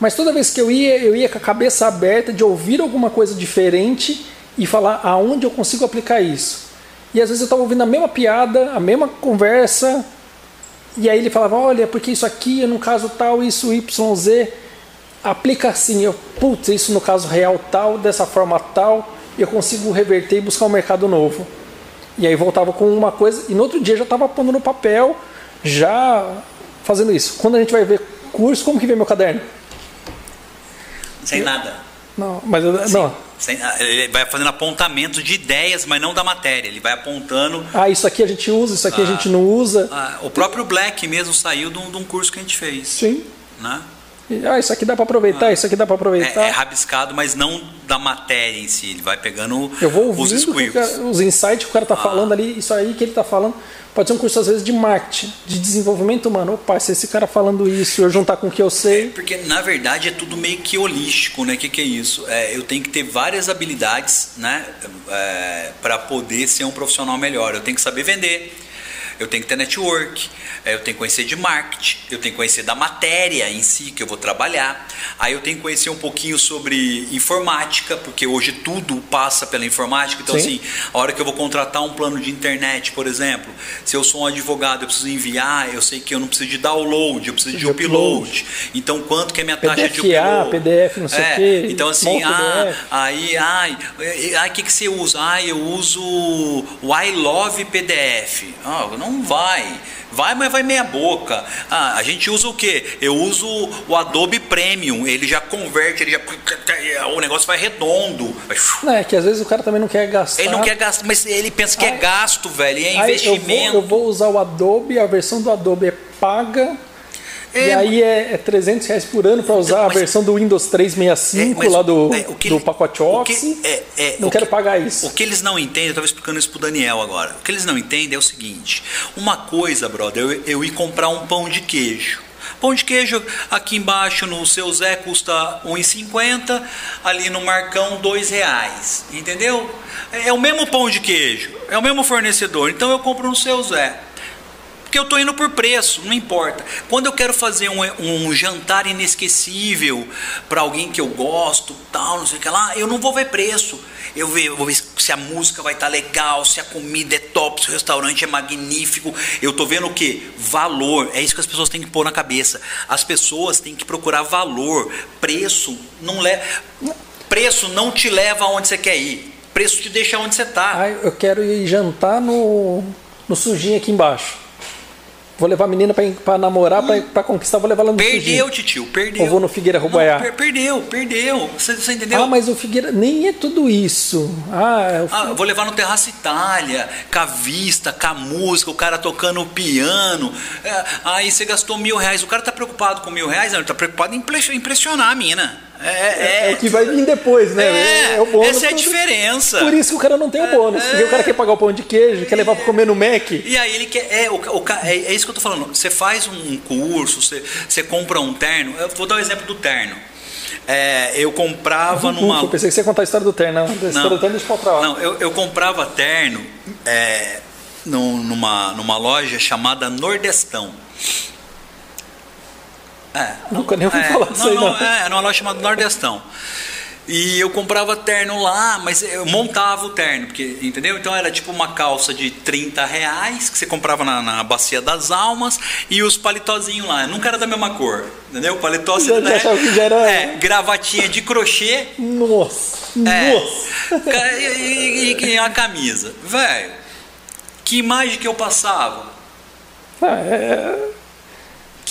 Mas toda vez que eu ia, eu ia com a cabeça aberta de ouvir alguma coisa diferente e falar aonde eu consigo aplicar isso. E às vezes eu estava ouvindo a mesma piada, a mesma conversa, e aí ele falava, olha, porque isso aqui, no caso tal, isso YZ, aplica assim, eu, putz, isso no caso real tal, dessa forma tal, eu consigo reverter e buscar um mercado novo. E aí voltava com uma coisa, e no outro dia já estava pondo no papel, já fazendo isso. Quando a gente vai ver curso, como que vem meu caderno? Sem nada. Não, mas eu, não. Sem- ele vai fazendo apontamentos de ideias, mas não da matéria. Ele vai apontando. Ah, isso aqui a gente usa, isso aqui a gente não usa. Ah, o próprio Black mesmo saiu de um, de um curso que a gente fez. Sim. Né? Ah, isso aqui dá para aproveitar, isso aqui dá para aproveitar. É, é rabiscado, mas não da matéria em si. Ele vai pegando Eu vou os ouvindo cara- os insights que o cara tá falando ali, isso aí que ele tá falando. Pode ser um curso, às vezes, de marketing, de desenvolvimento humano. Opa, se esse cara falando isso, eu juntar com o que eu sei. Porque na verdade é tudo meio que holístico, né? O que, que é isso? É, eu tenho que ter várias habilidades, né? para poder ser um profissional melhor. Eu tenho que saber vender, eu tenho que ter network, é, eu tenho que conhecer de marketing, eu tenho que conhecer da matéria em si que eu vou trabalhar. Aí eu tenho que conhecer um pouquinho sobre informática, porque hoje tudo passa pela informática. Então, Sim. assim, a hora que eu vou contratar um plano de internet, por exemplo, se eu sou um advogado, eu preciso enviar, eu sei que eu não preciso de download, eu preciso de De upload. upload. Então, quanto que é minha taxa de upload? PDF, não sei o É, quê, Então, assim, ah, PDF. aí, ai, e- ai, o que, que você usa? Ah, eu uso o I Love PDF. Ah, não vai. Vai, mas vai meia boca. Ah, a gente usa o quê? Eu uso o Adobe Premium. Ele já converte, ele já. O negócio vai redondo. Não, é que às vezes o cara também não quer gastar. Ele não quer gastar, mas ele pensa que é Ai. gasto, velho. É Aí eu vou, investimento. eu vou usar o Adobe, a versão do Adobe é paga. É, e aí é, é 300 reais por ano para usar mas- a versão do Windows 365 É, mas lá do, é, o que do pacote o que- Office. é, é, não o quero que- pagar isso. O que eles não entendem, eu estava explicando isso pro Daniel agora. O que eles não entendem é o seguinte: uma coisa, brother, eu, eu ir comprar um pão de queijo. Pão de queijo aqui embaixo no seu Zé custa R$ 1,50, ali no Marcão R$ reais, entendeu? É, é o mesmo pão de queijo, é o mesmo fornecedor, então eu compro no seu Zé. Porque eu estou indo por preço, não importa. Quando eu quero fazer um, um jantar inesquecível para alguém que eu gosto, tal, não sei o que lá, eu não vou ver preço. Eu, ve- eu vou ver se a música vai estar legal, se a comida é top, se o restaurante é magnífico. Eu estou vendo o que? Valor. É isso que as pessoas têm que pôr na cabeça. As pessoas têm que procurar valor. Preço não leva. Preço não te leva aonde você quer ir. Preço te deixa onde você está. Ah, eu quero ir jantar no, no sujinho aqui embaixo. Vou levar a menina para namorar, pra para conquistar, vou levar ela no Perdeu, sujinho. titio, perdeu. Ou vou no Figueira Rubaiá. per- perdeu, perdeu. Você, você entendeu? Ah, mas o Figueira nem é tudo isso. Ah, é Ah, vou levar no Terraço Itália, com a vista, com a música, o cara tocando piano. É, aí você gastou mil reais. O cara tá preocupado com mil reais? Não, ele tá preocupado em impre- impressionar a mina. É, É, é, o que vai vir depois, né? é, o bônus. essa é a diferença. Por isso que o cara não tem o bônus. Porque o cara quer pagar o pão de queijo, quer levar para comer no Mac. E aí ele quer. É, o, o, é, é isso que eu tô falando. Você faz um curso, você, você compra um terno. Eu vou dar o exemplo do terno. É, eu comprava numa. Ufa, eu pensei que você ia contar a história do terno. Não, a história do terno deixa pra outra hora. Não, eu, eu comprava terno é, num- numa, numa loja chamada Nordestão. É, Nunca nem ouvi é, falar disso aí, não. É, numa loja chamada Nordestão. E eu comprava terno lá, mas eu montava o terno, porque, entendeu? Então era tipo uma calça de 30 reais que você comprava na, na Bacia das Almas e os palitozinhos lá. Nunca era da mesma cor, entendeu? O paletó Já- você, já que já era- É, gravatinha de crochê Nossa, é. nossa. E, e- e a camisa. Velho, que imagem que eu passava? Ah, é,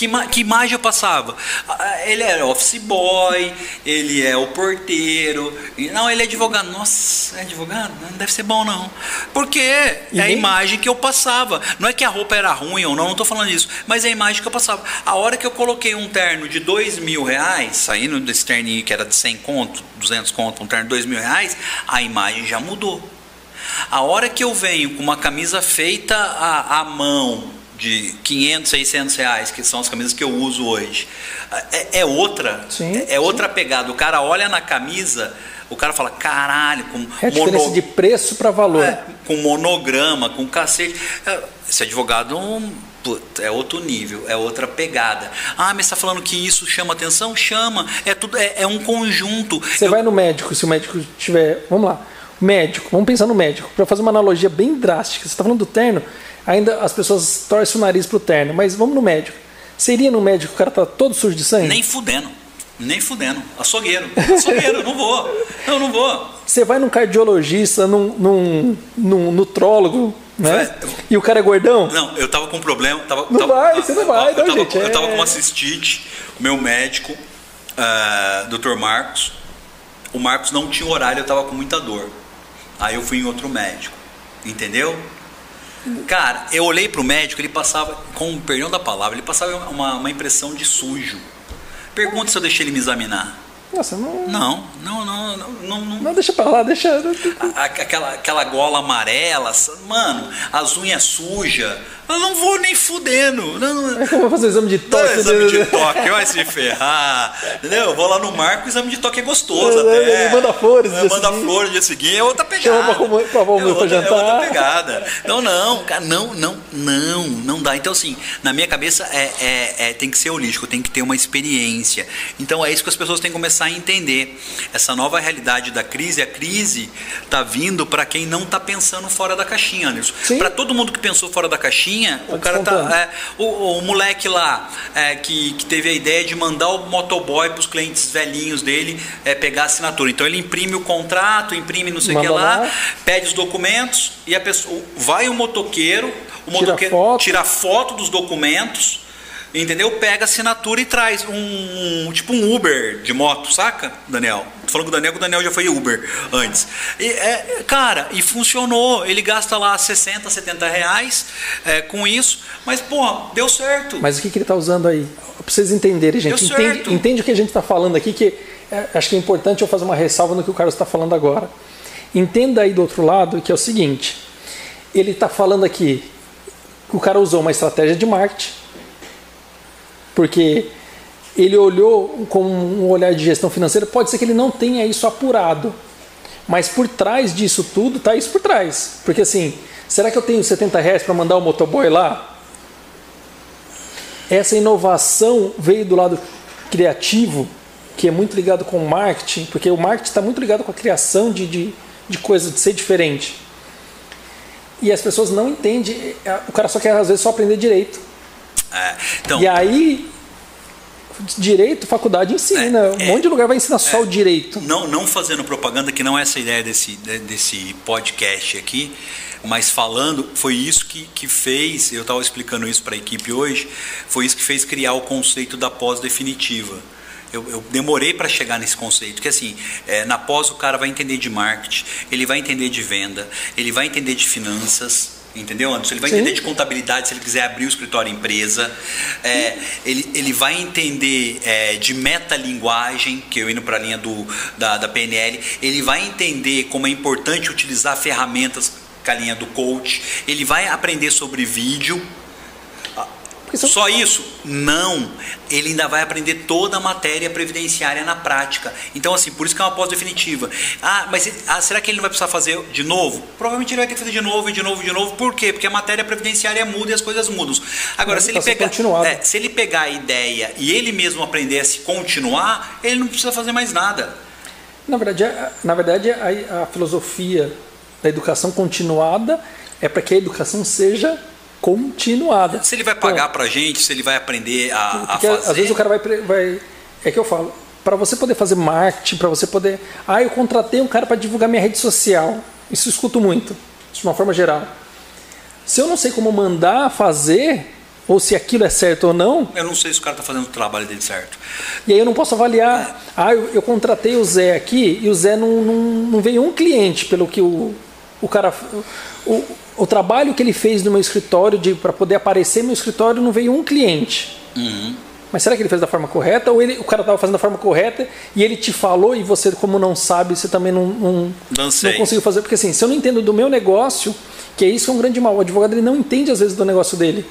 Que Que, imagem eu passava? Ah, ele é office boy, ele é o porteiro. Não, ele é advogado. Nossa, é advogado? Não deve ser bom, não. Porque é a imagem que eu passava. Não é que a roupa era ruim ou não, não estou falando isso. Mas é a imagem que eu passava. A hora que eu coloquei um terno de dois mil reais, saindo desse terninho que era de 100 conto, 200 conto, um terno de dois mil reais, a imagem já mudou. A hora que eu venho com uma camisa feita à, à mão, de 500, 600 reais, que são as camisas que eu uso hoje, é, é outra. Sim, é, é outra sim. pegada. O cara olha na camisa, o cara fala, caralho, com é diferença mono... de preço para valor. É, com monograma, com cacete. É, esse advogado é outro nível, é outra pegada. Ah, mas está falando que isso chama atenção? Chama. É tudo, é, é um conjunto. Você eu... vai no médico, se o médico tiver. Vamos lá. Médico, vamos pensar no médico. Para fazer uma analogia bem drástica, você está falando do terno, ainda as pessoas torcem o nariz pro terno, mas vamos no médico. Seria no médico o cara tá todo sujo de sangue? Nem fudendo. Nem fudendo. Açougueiro. Açougueiro, não vou. Eu não vou. Você vai num cardiologista, num, num, num nutrólogo, né? E o cara é gordão? Não, eu tava com um problema. Tava, não tava, vai, você não vai, eu, não, tava, gente. Eu tava é... com uma cistite, meu médico, uh, Dr. Marcos. O Marcos não tinha horário, eu tava com muita dor. Aí eu fui em outro médico. Entendeu? Cara, eu olhei pro médico, ele passava, com o perdão da palavra, ele passava uma, uma impressão de sujo. Pergunta se eu deixei ele me examinar. Nossa, não. Não, não, não, não. Não, não deixa pra lá, deixa. aquela, aquela gola amarela, mano, as unhas sujas. Eu não vou nem fudendo. Não, é como fazer exame de toque. Não, exame de toque, vai se ferrar. Entendeu? Eu vou lá no marco, o exame de toque é gostoso é, até. Manda flores. É, manda flores no dia seguinte, é outra pegada. Chama pra, pra, pra, é, outra, jantar. é outra pegada. Não, não, cara, não, não, não, não dá. Então, assim, na minha cabeça é, é, é, tem que ser holístico, tem que ter uma experiência. Então é isso que as pessoas têm que começar a entender. Essa nova realidade da crise, a crise tá vindo para quem não tá pensando fora da caixinha, Anderson. Para todo mundo que pensou fora da caixinha, o cara tá. É, o, o, moleque lá é, que, que teve a ideia de mandar o motoboy para os clientes velhinhos dele é, pegar a assinatura. Então ele imprime o contrato, imprime não sei o que lá, lá, pede os documentos e a pessoa. Vai o motoqueiro, o tira motoqueiro foto. tira foto dos documentos Entendeu? Pega a assinatura e traz um, um, tipo um Uber de moto, saca, Daniel? Tô falando com o Daniel, que o Daniel já foi Uber antes. E, é, cara, e funcionou. Ele gasta lá 60, 70 reais é, com isso, mas, pô, deu certo. Mas o que, que ele tá usando aí? Pra vocês entenderem, gente. Entende, entende o que a gente está falando aqui, que é, acho que é importante eu fazer uma ressalva no que o Carlos está falando agora. Entenda aí do outro lado que é o seguinte: ele está falando aqui que o cara usou uma estratégia de marketing porque ele olhou com um olhar de gestão financeira, pode ser que ele não tenha isso apurado. Mas por trás disso tudo, tá isso por trás. Porque assim, será que eu tenho 70 reais para mandar o motoboy lá? Essa inovação veio do lado criativo, que é muito ligado com o marketing, porque o marketing está muito ligado com a criação de, de, de coisas, de ser diferente. E as pessoas não entendem, o cara só quer às vezes só aprender direito. É, então, e aí, direito, faculdade ensina. É, um é, monte de lugar vai ensinar só o direito. Não, não fazendo propaganda, que não é essa ideia desse, desse podcast aqui, mas falando, foi isso que, que fez, eu estava explicando isso para a equipe hoje, foi isso que fez criar o conceito da pós-definitiva. Eu, eu, demorei para chegar nesse conceito, que assim, é, na pós o cara vai entender de marketing, ele vai entender de venda, ele vai entender de finanças, Entendeu, Anderson? Ele vai Sim. entender de contabilidade se ele quiser abrir o escritório empresa. É, ele, ele vai entender é, de metalinguagem, que eu indo para a linha do, da, da PNL. Ele vai entender como é importante utilizar ferramentas com a linha do coach. Ele vai aprender sobre vídeo são... Só isso? Não. Ele ainda vai aprender toda a matéria previdenciária na prática. Então, assim, por isso que é uma pós-definitiva. Ah, mas ah, será que ele não vai precisar fazer de novo? Provavelmente ele vai ter que fazer de novo, e de novo, de novo. Por quê? Porque a matéria previdenciária muda e as coisas mudam. Agora, se ele, pegar, é, se ele pegar a ideia e ele mesmo aprender a se continuar, ele não precisa fazer mais nada. Na verdade, na verdade a, a filosofia da educação continuada é para que a educação seja continuada. Se ele vai pagar para gente, se ele vai aprender a, Porque a fazer. Às vezes o cara vai, vai. É que eu falo, para você poder fazer marketing, para você poder. Ah, eu contratei um cara para divulgar minha rede social. Isso eu escuto muito, de uma forma geral. Se eu não sei como mandar fazer, ou se aquilo é certo ou não. Eu não sei se o cara está fazendo o trabalho dele certo. E aí eu não posso avaliar. Ah, eu, eu contratei o Zé aqui e o Zé não, não, não veio um cliente pelo que o, o cara. O, o trabalho que ele fez no meu escritório para poder aparecer no meu escritório não veio um cliente. Uhum. Mas será que ele fez da forma correta? Ou ele, o cara estava fazendo da forma correta e ele te falou e você, como não sabe, você também não, não, não, não conseguiu fazer? Porque assim, se eu não entendo do meu negócio, que é isso que é um grande mal, o advogado ele não entende às vezes do negócio dele.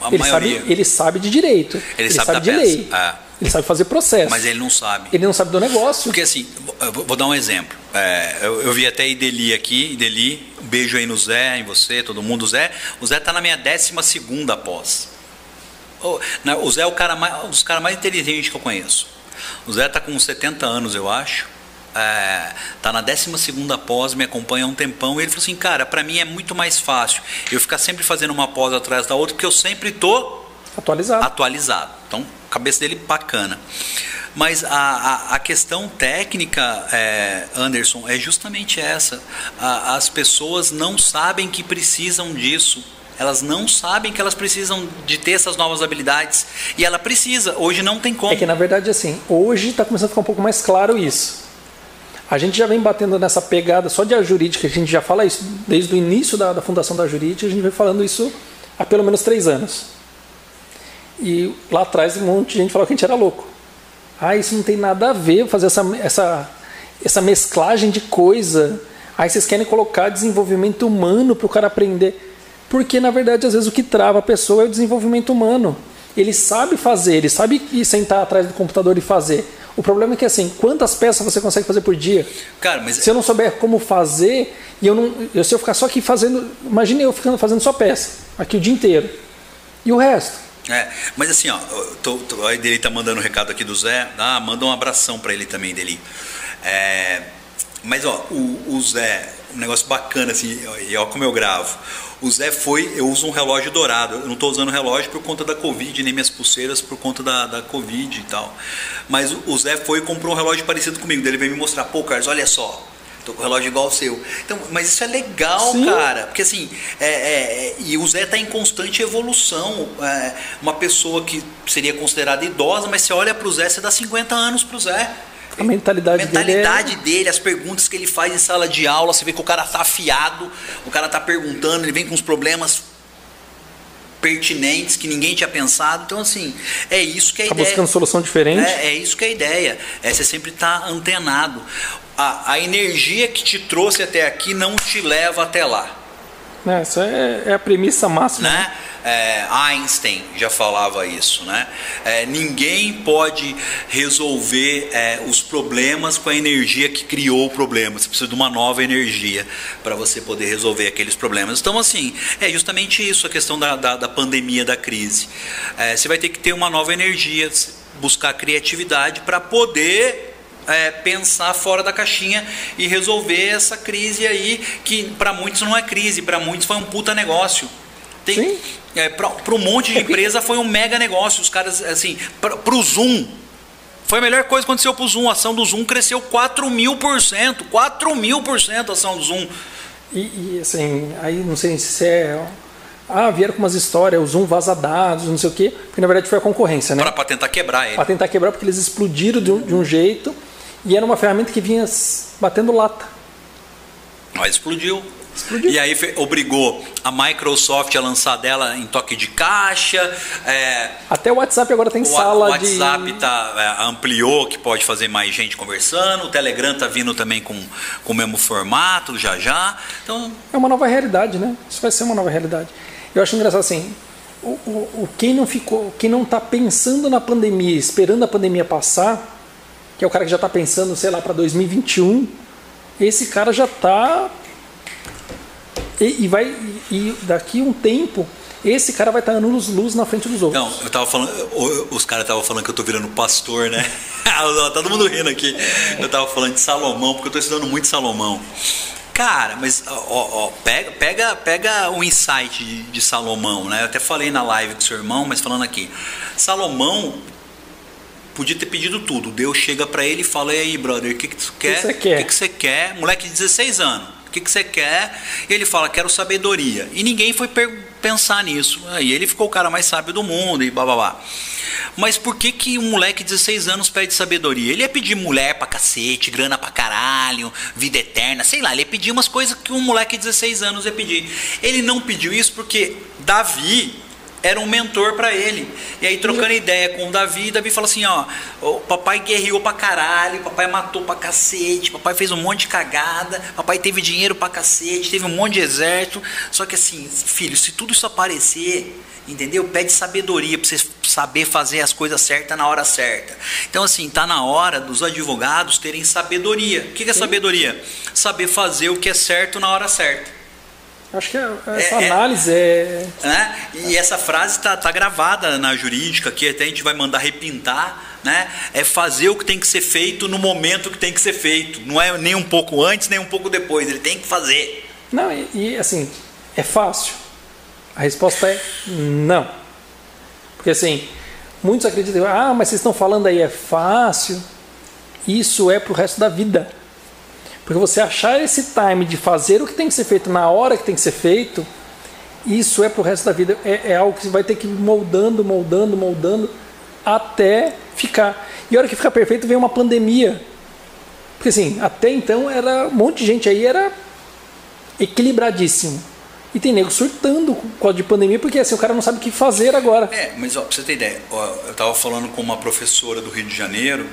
A ele, maioria. sabe, ele sabe de direito, Ele ele, sabe sabe, de peça. lei, É. ele sabe fazer processo. Mas ele não sabe. Ele não sabe do negócio. Porque assim, vou dar um exemplo. É, eu, eu vi até Ideli aqui, Ideli, um beijo aí no Zé, em você, todo mundo. O Zé, o Zé tá na minha décima segunda pós. O, Zé é o cara mais, um dos caras mais inteligentes que eu conheço. O Zé tá com uns 70 anos, eu acho. É, tá na 12 segunda pós, me acompanha há um tempão. E ele falou assim, cara, para mim é muito mais fácil eu ficar sempre fazendo uma pós atrás da outra, porque eu sempre tô Atualizado. atualizado. Então, cabeça dele bacana. Mas a, a, a questão técnica, é, Anderson, é justamente essa. A- as pessoas não sabem que precisam disso. Elas não sabem que elas precisam de ter essas novas habilidades. E ela precisa. Hoje não tem como. É que na verdade, assim, hoje está começando a ficar um pouco mais claro isso. A gente já vem batendo nessa pegada só de a jurídica, a gente já fala isso desde o início da, da fundação da jurídica, a gente vem falando isso há pelo menos três anos. E lá atrás um monte de gente falou que a gente era louco. Ah, isso não tem nada a ver fazer essa, essa, essa mesclagem de coisa. Aí vocês querem colocar desenvolvimento humano para o cara aprender. Porque, na verdade, às vezes o que trava a pessoa é o desenvolvimento humano. Ele sabe fazer, ele sabe ir sentar atrás do computador e fazer. O problema é que, assim, quantas peças você consegue fazer por dia? Cara, mas Se eu não souber como fazer, e eu não, eu, se eu ficar só aqui fazendo. Imagine eu ficando fazendo só peça, aqui o dia inteiro. E o resto? É, mas assim, ó, tô, tô, tá mandando um recado aqui do Zé. Ah, manda um abração para ele também, dele. É, mas ó, o, o Zé, um negócio bacana assim, e ó como eu gravo. O Zé foi, eu uso um relógio dourado. Eu não estou usando relógio por conta da Covid, nem minhas pulseiras por conta da, da Covid e tal. Mas o, o Zé foi e comprou um relógio parecido comigo. Ele veio me mostrar, pô, Carlos, olha só. Tô com o relógio igual ao seu. Então, mas isso é legal, Sim. cara. Porque assim, é, é, é, e o Zé está em constante evolução. É, uma pessoa que seria considerada idosa, mas você olha para o Zé, você dá 50 anos para o Zé. A mentalidade, A mentalidade dele dele, as perguntas que ele faz em sala de aula, você vê que o cara tá afiado, o cara tá perguntando, ele vem com os problemas pertinentes que ninguém tinha pensado. Então, assim, é isso que é a está ideia. buscando solução diferente. É, é isso que é a ideia. É você sempre estar antenado. A, a energia que te trouxe até aqui não te leva até lá. Né, Essa é, é a premissa máxima. Né? É, Einstein já falava isso, né? É, ninguém pode resolver é, os problemas com a energia que criou o problema. Você precisa de uma nova energia para você poder resolver aqueles problemas. Então, assim, é justamente isso a questão da, da, da pandemia, da crise. É, você vai ter que ter uma nova energia, buscar criatividade para poder é, pensar fora da caixinha e resolver essa crise aí, que para muitos não é crise, para muitos foi um puta negócio. Tem, é, para um monte de empresa foi um mega negócio. Os caras, assim, para o Zoom, foi a melhor coisa que aconteceu para o Zoom. A ação do Zoom cresceu 4 mil por cento. 4 mil por cento a ação do Zoom. E, e, assim, aí não sei se é. Ah, vieram com umas histórias, o Zoom vaza dados, não sei o quê, porque na verdade foi a concorrência, né? Para tentar quebrar ele. Para tentar quebrar, porque eles explodiram de um, de um jeito e era uma ferramenta que vinha batendo lata. Mas explodiu. Explodiu. E aí obrigou a Microsoft a lançar dela em toque de caixa. é, Até o WhatsApp agora tem o sala o WhatsApp de. tá, é, ampliou, que pode fazer mais gente conversando. O Telegram tá vindo também com, com o mesmo formato, já já. Então, É uma nova realidade, né? Isso vai ser uma nova realidade. Eu acho engraçado assim. O, o, o- quem não ficou, quem não está pensando na pandemia, esperando a pandemia passar, que é o cara que já está pensando, sei lá, para 2021, esse cara já está e, e vai e daqui um tempo esse cara vai estar anos luz na frente dos outros. Não, eu tava falando, os caras estavam falando que eu tô virando pastor, né? Tá todo mundo rindo aqui. Eu tava falando de Salomão, porque eu tô estudando muito Salomão. Cara, mas ó, ó, pega, pega, pega o insight de, de Salomão, né? Eu até falei na live com seu irmão, mas falando aqui. Salomão podia ter pedido tudo. Deus chega pra ele e fala: E aí, brother, o que, que tu quer? você quer? O que, que você quer? Moleque de 16 anos. O que, que você quer? E ele fala: Quero sabedoria. E ninguém foi pensar nisso. E ele ficou o cara mais sábio do mundo e blá. Mas por que que um moleque de 16 anos pede sabedoria? Ele ia pedir mulher pra cacete, grana pra caralho, vida eterna, sei lá, ele ia pedir umas coisas que um moleque de 16 anos ia pedir. Ele não pediu isso porque Davi era um mentor para ele. E aí, trocando ideia com o Davi, Davi fala assim: ó, o papai guerreou pra caralho, papai matou pra cacete, papai fez um monte de cagada, papai teve dinheiro pra cacete, teve um monte de exército. Só que assim, filho, se tudo isso aparecer, entendeu? Pede sabedoria para você saber fazer as coisas certas na hora certa. Então, assim, tá na hora dos advogados terem sabedoria. O que é sabedoria? Saber fazer o que é certo na hora certa. Acho que essa é, é análise é. Né? E essa frase está tá gravada na jurídica, que até a gente vai mandar repintar. Né? É fazer o que tem que ser feito no momento que tem que ser feito. Não é nem um pouco antes, nem um pouco depois. Ele tem que fazer. Não, e, e assim, é fácil. A resposta é não. Porque assim, muitos acreditam, ah, mas vocês estão falando aí é fácil. Isso é para o resto da vida. Porque você achar esse time de fazer o que tem que ser feito na hora que tem que ser feito, isso é pro resto da vida. É, é algo que você vai ter que ir moldando, moldando, moldando, até ficar. E a hora que ficar perfeito vem uma pandemia. Porque assim, até então era um monte de gente aí era equilibradíssimo. E tem nego surtando com causa de pandemia, porque assim, o cara não sabe o que fazer agora. É, mas ó, pra você ter ideia, ó, eu estava falando com uma professora do Rio de Janeiro,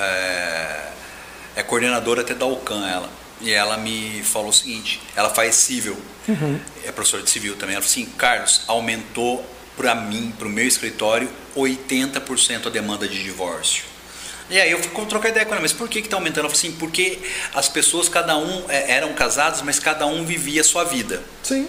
é, é coordenadora até da UCAN ela. E ela me falou o seguinte: ela faz civil, uhum. é professora de civil também. Ela falou assim: Carlos, aumentou para mim, para o meu escritório, 80% a demanda de divórcio. E aí eu fui trocar ideia com ela, mas por que está aumentando? Ela falou assim: porque as pessoas, cada um, é, eram casados, mas cada um vivia a sua vida. Sim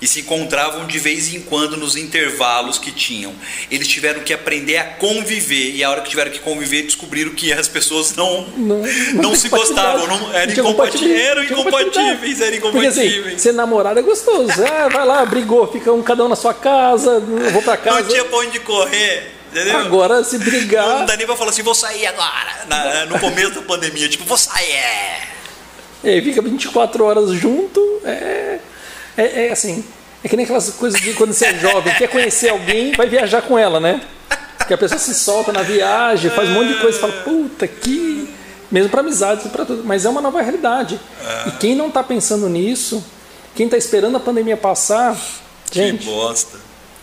e se encontravam de vez em quando nos intervalos que tinham. Eles tiveram que aprender a conviver e a hora que tiveram que conviver descobriram que as pessoas não não, não, não se gostavam, não eram incompatíveis, eram incompatíveis, eram incompatíveis. Porque assim, ser namorado é gostoso, ah, vai lá, brigou, fica um cada um na sua casa, vou para casa. Não tinha pra onde correr. Entendeu? Agora, se brigar. Não dá nem pra falar assim, vou sair agora. Na, no começo da pandemia, tipo, vou sair. É. E fica 24 horas junto, é. É, é, assim, é que nem aquelas coisas de quando você é jovem, quer conhecer alguém, vai viajar com ela, né? Que a pessoa se solta na viagem, faz um monte de coisa fala, puta, que. Mesmo para amizades, para tudo. Mas é uma nova realidade. E quem não está pensando nisso, quem está esperando a pandemia passar, gente. Que bosta.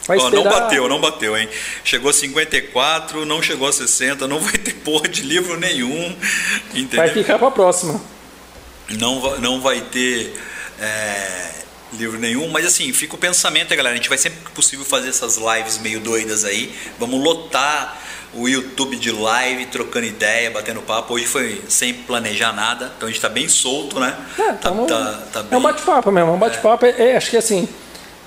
Vai oh, não bateu, não bateu, hein? Chegou a 54, não chegou a 60, não vai ter porra de livro nenhum. Entendeu? Vai ficar para a próxima. Não, não vai ter. É livro nenhum, mas assim, fica o pensamento, galera. A gente vai sempre que possível fazer essas lives meio doidas aí. Vamos lotar o YouTube de live, trocando ideia, batendo papo. Hoje foi sem planejar nada, então a gente tá bem solto, né? É, tá, tá, tá bem... é um bate-papo mesmo, é um bate-papo. É. é. acho que assim,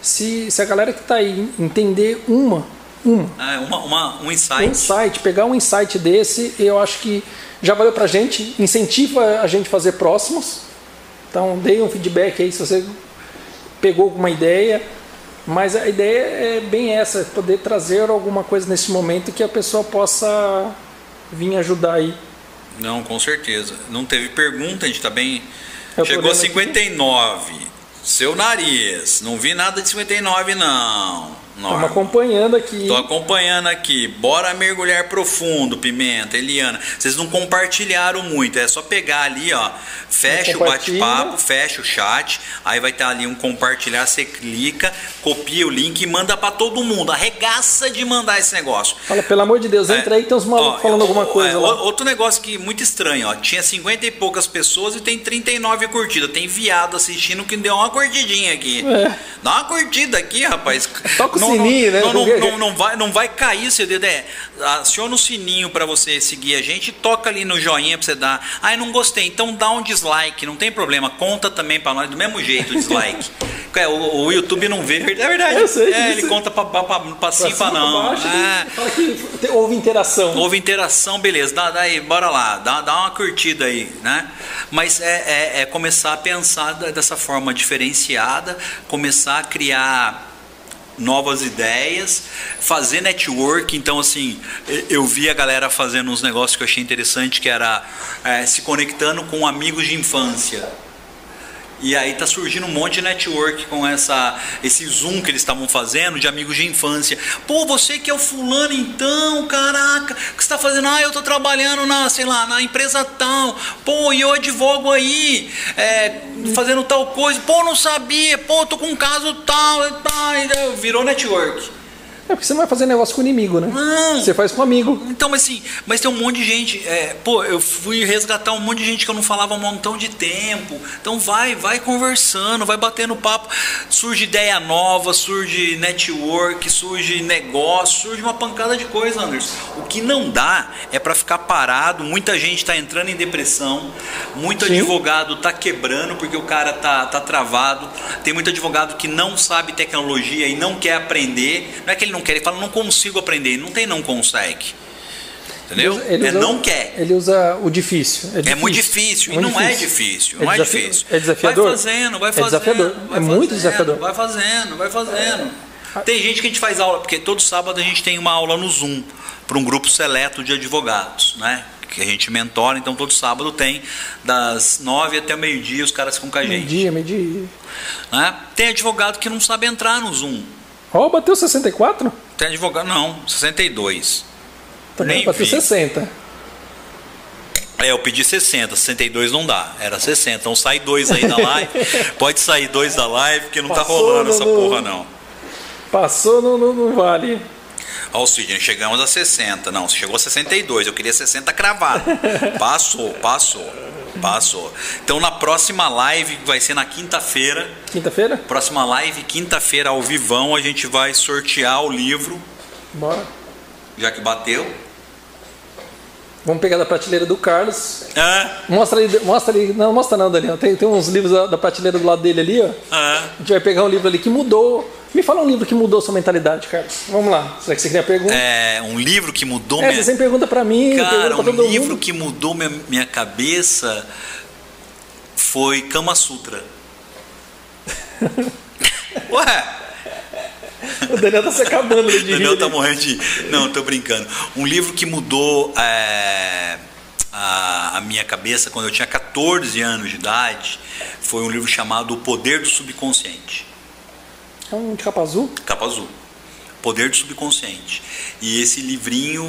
se, se a galera que tá aí entender uma, uma, é, uma, uma um insight. Um insight, pegar um insight desse, eu acho que já valeu pra gente, incentiva a gente fazer próximos. Então, dê um feedback aí se você pegou alguma ideia, mas a ideia é bem essa, poder trazer alguma coisa nesse momento que a pessoa possa vir ajudar aí. Não, com certeza. Não teve pergunta, a gente está bem. É Chegou a 59. Aqui? Seu nariz. Não vi nada de 59, não. Estamos acompanhando aqui. Estou acompanhando aqui. Bora mergulhar profundo, Pimenta, Eliana. Vocês não compartilharam muito. É só pegar ali, ó. Fecha o bate-papo, fecha o chat. Aí vai estar ali um compartilhar. Você clica, copia o link e manda para todo mundo. Arregaça de mandar esse negócio. Fala, pelo amor de Deus, entra é, aí tem uns malucos falando alguma coisa. É. Outro negócio que muito estranho, ó. Tinha 50 e poucas pessoas e tem 39 curtidas. Tem viado assistindo que deu uma curtidinha aqui. É. Dá uma curtida aqui, rapaz. Toca não, sininho, né? Não, não, não, não, vai, não vai cair seu dedo. É, aciona o sininho para você seguir a gente, toca ali no joinha para você dar. Ai, não gostei, então dá um dislike, não tem problema. Conta também para nós do mesmo jeito o dislike. é, o, o, YouTube não vê, é verdade. Eu sei, é, ele conta para cima e para não. Baixo, é. Fala que houve interação. Houve interação, beleza. Dá, dá aí, bora lá, dá, dá uma curtida aí, né? Mas é, é, é começar a pensar dessa forma diferenciada, começar a criar novas ideias, fazer network. Então, assim, eu vi a galera fazendo uns negócios que eu achei interessante, que era é, se conectando com amigos de infância. E aí tá surgindo um monte de network com essa, esse zoom que eles estavam fazendo de amigos de infância. Pô, você que é o fulano então, caraca, o que você tá fazendo? Ah, eu tô trabalhando na, sei lá, na empresa tal. Pô, e eu advogo aí, é, fazendo tal coisa. Pô, não sabia. Pô, tô com um caso tal. Virou network. É porque você não vai fazer negócio com inimigo, né? Não. Você faz com amigo. Então, mas assim, mas tem um monte de gente. É, pô, eu fui resgatar um monte de gente que eu não falava há um montão de tempo. Então vai, vai conversando, vai batendo papo. Surge ideia nova, surge network, surge negócio, surge uma pancada de coisa, Anderson. O que não dá é para ficar parado. Muita gente está entrando em depressão, muito Sim. advogado tá quebrando porque o cara tá, tá travado. Tem muito advogado que não sabe tecnologia e não quer aprender. Não é que ele não quer, ele fala, não consigo aprender. Não tem não consegue. Entendeu? Ele, usa, é não quer. Ele usa o difícil. É, difícil. é muito difícil. Muito e não é difícil. é difícil. Não é, difícil. É desafiador? Vai fazendo, vai fazendo. É desafiador. Vai é muito desafiador. Vai fazendo, vai fazendo. Tem gente que a gente faz aula, porque todo sábado a gente tem uma aula no Zoom para um grupo seleto de advogados, né? Que a gente mentora, então todo sábado tem das nove até meio-dia os caras ficam com a gente. Meio-dia, meio-dia. Né? Tem advogado que não sabe entrar no Zoom. Ó, oh, bateu 64? Tem advogado, não, 62. Também bateu vi. 60. É, eu pedi 60, 62 não dá, era 60. Então sai dois aí da live. Pode sair dois da live, porque não tá Passou tá rolando no, essa porra, não. Passou no vale. Ó, o Sidney, chegamos a 60. Não, chegou a 62. Eu queria 60 cravado. Passou, passou. Passou. Então na próxima live, vai ser na quinta-feira. Quinta-feira? Próxima live, quinta-feira, ao vivão, a gente vai sortear o livro. Bora. Já que bateu. Vamos pegar da prateleira do Carlos. É. Mostra ali, mostra ali. Não, mostra não, Daniel. Tem, tem uns livros da, da prateleira do lado dele ali, ó. É. A gente vai pegar um livro ali que mudou. Me fala um livro que mudou sua mentalidade, Carlos. Vamos lá. Será que você queria pergunta? É, um livro que mudou é, minha... você pergunta para mim, Cara, um livro mundo. que mudou minha, minha cabeça foi Kama Sutra. Ué, O Daniel tá se acabando de O Daniel tá morrendo de. Não, tô brincando. Um livro que mudou é, a, a, minha cabeça quando eu tinha 14 anos de idade foi um livro chamado O Poder do Subconsciente. É um de capa azul? Capa azul. Poder do Subconsciente. E esse livrinho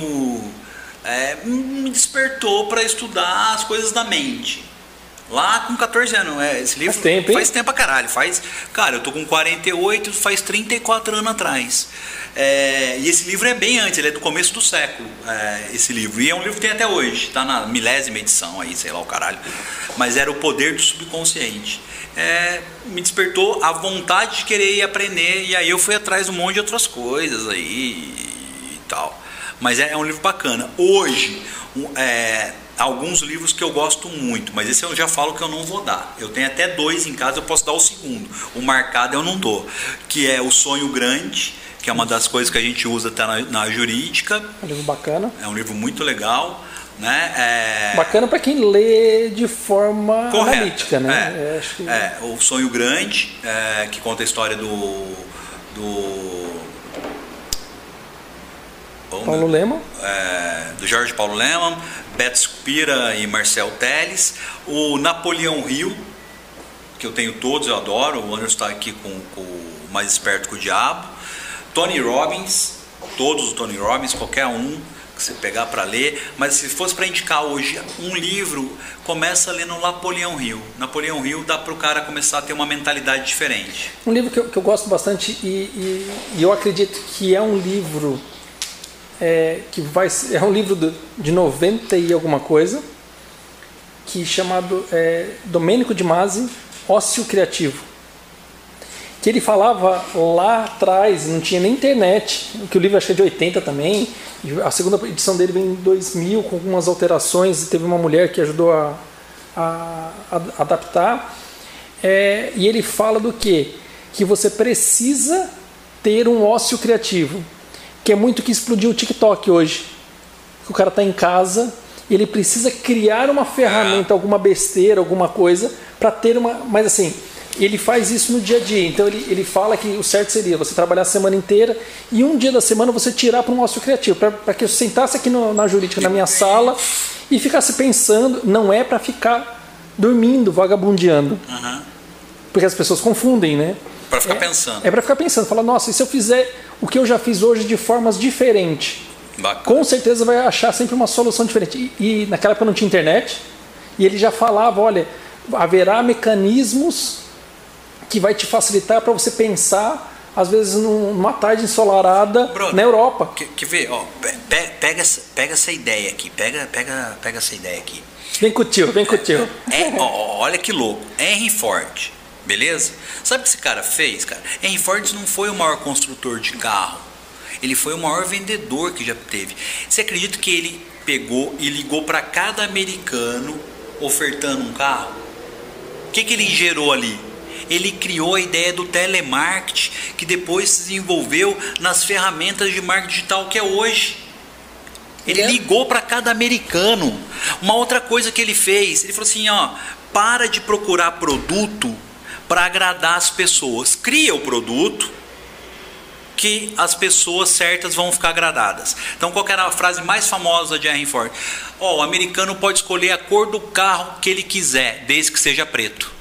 é, me despertou para estudar as coisas da mente. Lá com 14 anos, é, esse livro faz tempo, hein? faz tempo pra caralho. Faz, cara, eu tô com 48, faz 34 anos atrás. É, e esse livro é bem antes, ele é do começo do século, é, esse livro. E é um livro que tem até hoje, tá na milésima edição aí, sei lá o caralho. Mas era o poder do subconsciente. É, me despertou a vontade de querer aprender, e aí eu fui atrás de um monte de outras coisas aí e tal. Mas é, é um livro bacana. Hoje, um, é, alguns livros que eu gosto muito, mas esse eu já falo que eu não vou dar. Eu tenho até dois em casa, eu posso dar o segundo. O marcado eu não dou, que é O Sonho Grande, que é uma das coisas que a gente usa até na, na jurídica. É um livro bacana. É um livro muito legal. Né? É... Bacana para quem lê de forma Correta, analítica, né? É, que... é, o Sonho Grande, é, que conta a história do, do Paulo Lema. É, do Jorge Paulo Lema, Beto Spira e Marcel Teles. O Napoleão Rio, que eu tenho todos, eu adoro. O Anderson está aqui com, com o Mais Esperto que o Diabo. Tony Robbins, todos os Tony Robbins, qualquer um que você pegar para ler, mas se fosse para indicar hoje um livro, começa lendo Napoleão Hill. Napoleão Hill dá para o cara começar a ter uma mentalidade diferente. Um livro que eu, que eu gosto bastante e, e, e, eu acredito que é um livro é, que vai é um livro de 90 e alguma coisa, que chamado é, Domênico de Masi, Ócio Criativo. Que ele falava lá atrás, não tinha nem internet, que o livro acho que é de 80 também, a segunda edição dele vem em 2000 com algumas alterações, teve uma mulher que ajudou a, a, a adaptar. É, e ele fala do que? Que você precisa ter um ócio criativo que é muito que explodiu o TikTok hoje. O cara está em casa ele precisa criar uma ferramenta, alguma besteira, alguma coisa, para ter uma. Mas assim, ele faz isso no dia a dia. Então ele, ele fala que o certo seria você trabalhar a semana inteira e um dia da semana você tirar para um ócio criativo. Para que eu sentasse aqui no, na jurídica, na minha sala, e ficasse pensando, não é para ficar dormindo, vagabundeando. Porque as pessoas confundem, né? Para ficar é, pensando. É para ficar pensando, falar, nossa, e se eu fizer o que eu já fiz hoje de formas diferentes? Bacana. Com certeza vai achar sempre uma solução diferente. E, e naquela época não tinha internet, e ele já falava, olha, haverá mecanismos que vai te facilitar para você pensar às vezes numa tarde ensolarada Bruno, na Europa. Que, que vê, ó, pe- pega, essa, pega essa ideia aqui, pega, pega, pega essa ideia aqui. Vem com o tio, vem com o tio. É, ó, olha que louco. Henry Ford, beleza? Sabe o que esse cara fez, cara? Henry Ford não foi o maior construtor de carro. Ele foi o maior vendedor que já teve. Você acredita que ele pegou e ligou para cada americano ofertando um carro? O que, que ele gerou ali? Ele criou a ideia do telemarketing, que depois se desenvolveu nas ferramentas de marketing digital que é hoje. Ele ligou para cada americano. Uma outra coisa que ele fez, ele falou assim, ó, para de procurar produto para agradar as pessoas. Cria o produto que as pessoas certas vão ficar agradadas. Então, qual era a frase mais famosa de Henry Ford? Ó, o americano pode escolher a cor do carro que ele quiser, desde que seja preto.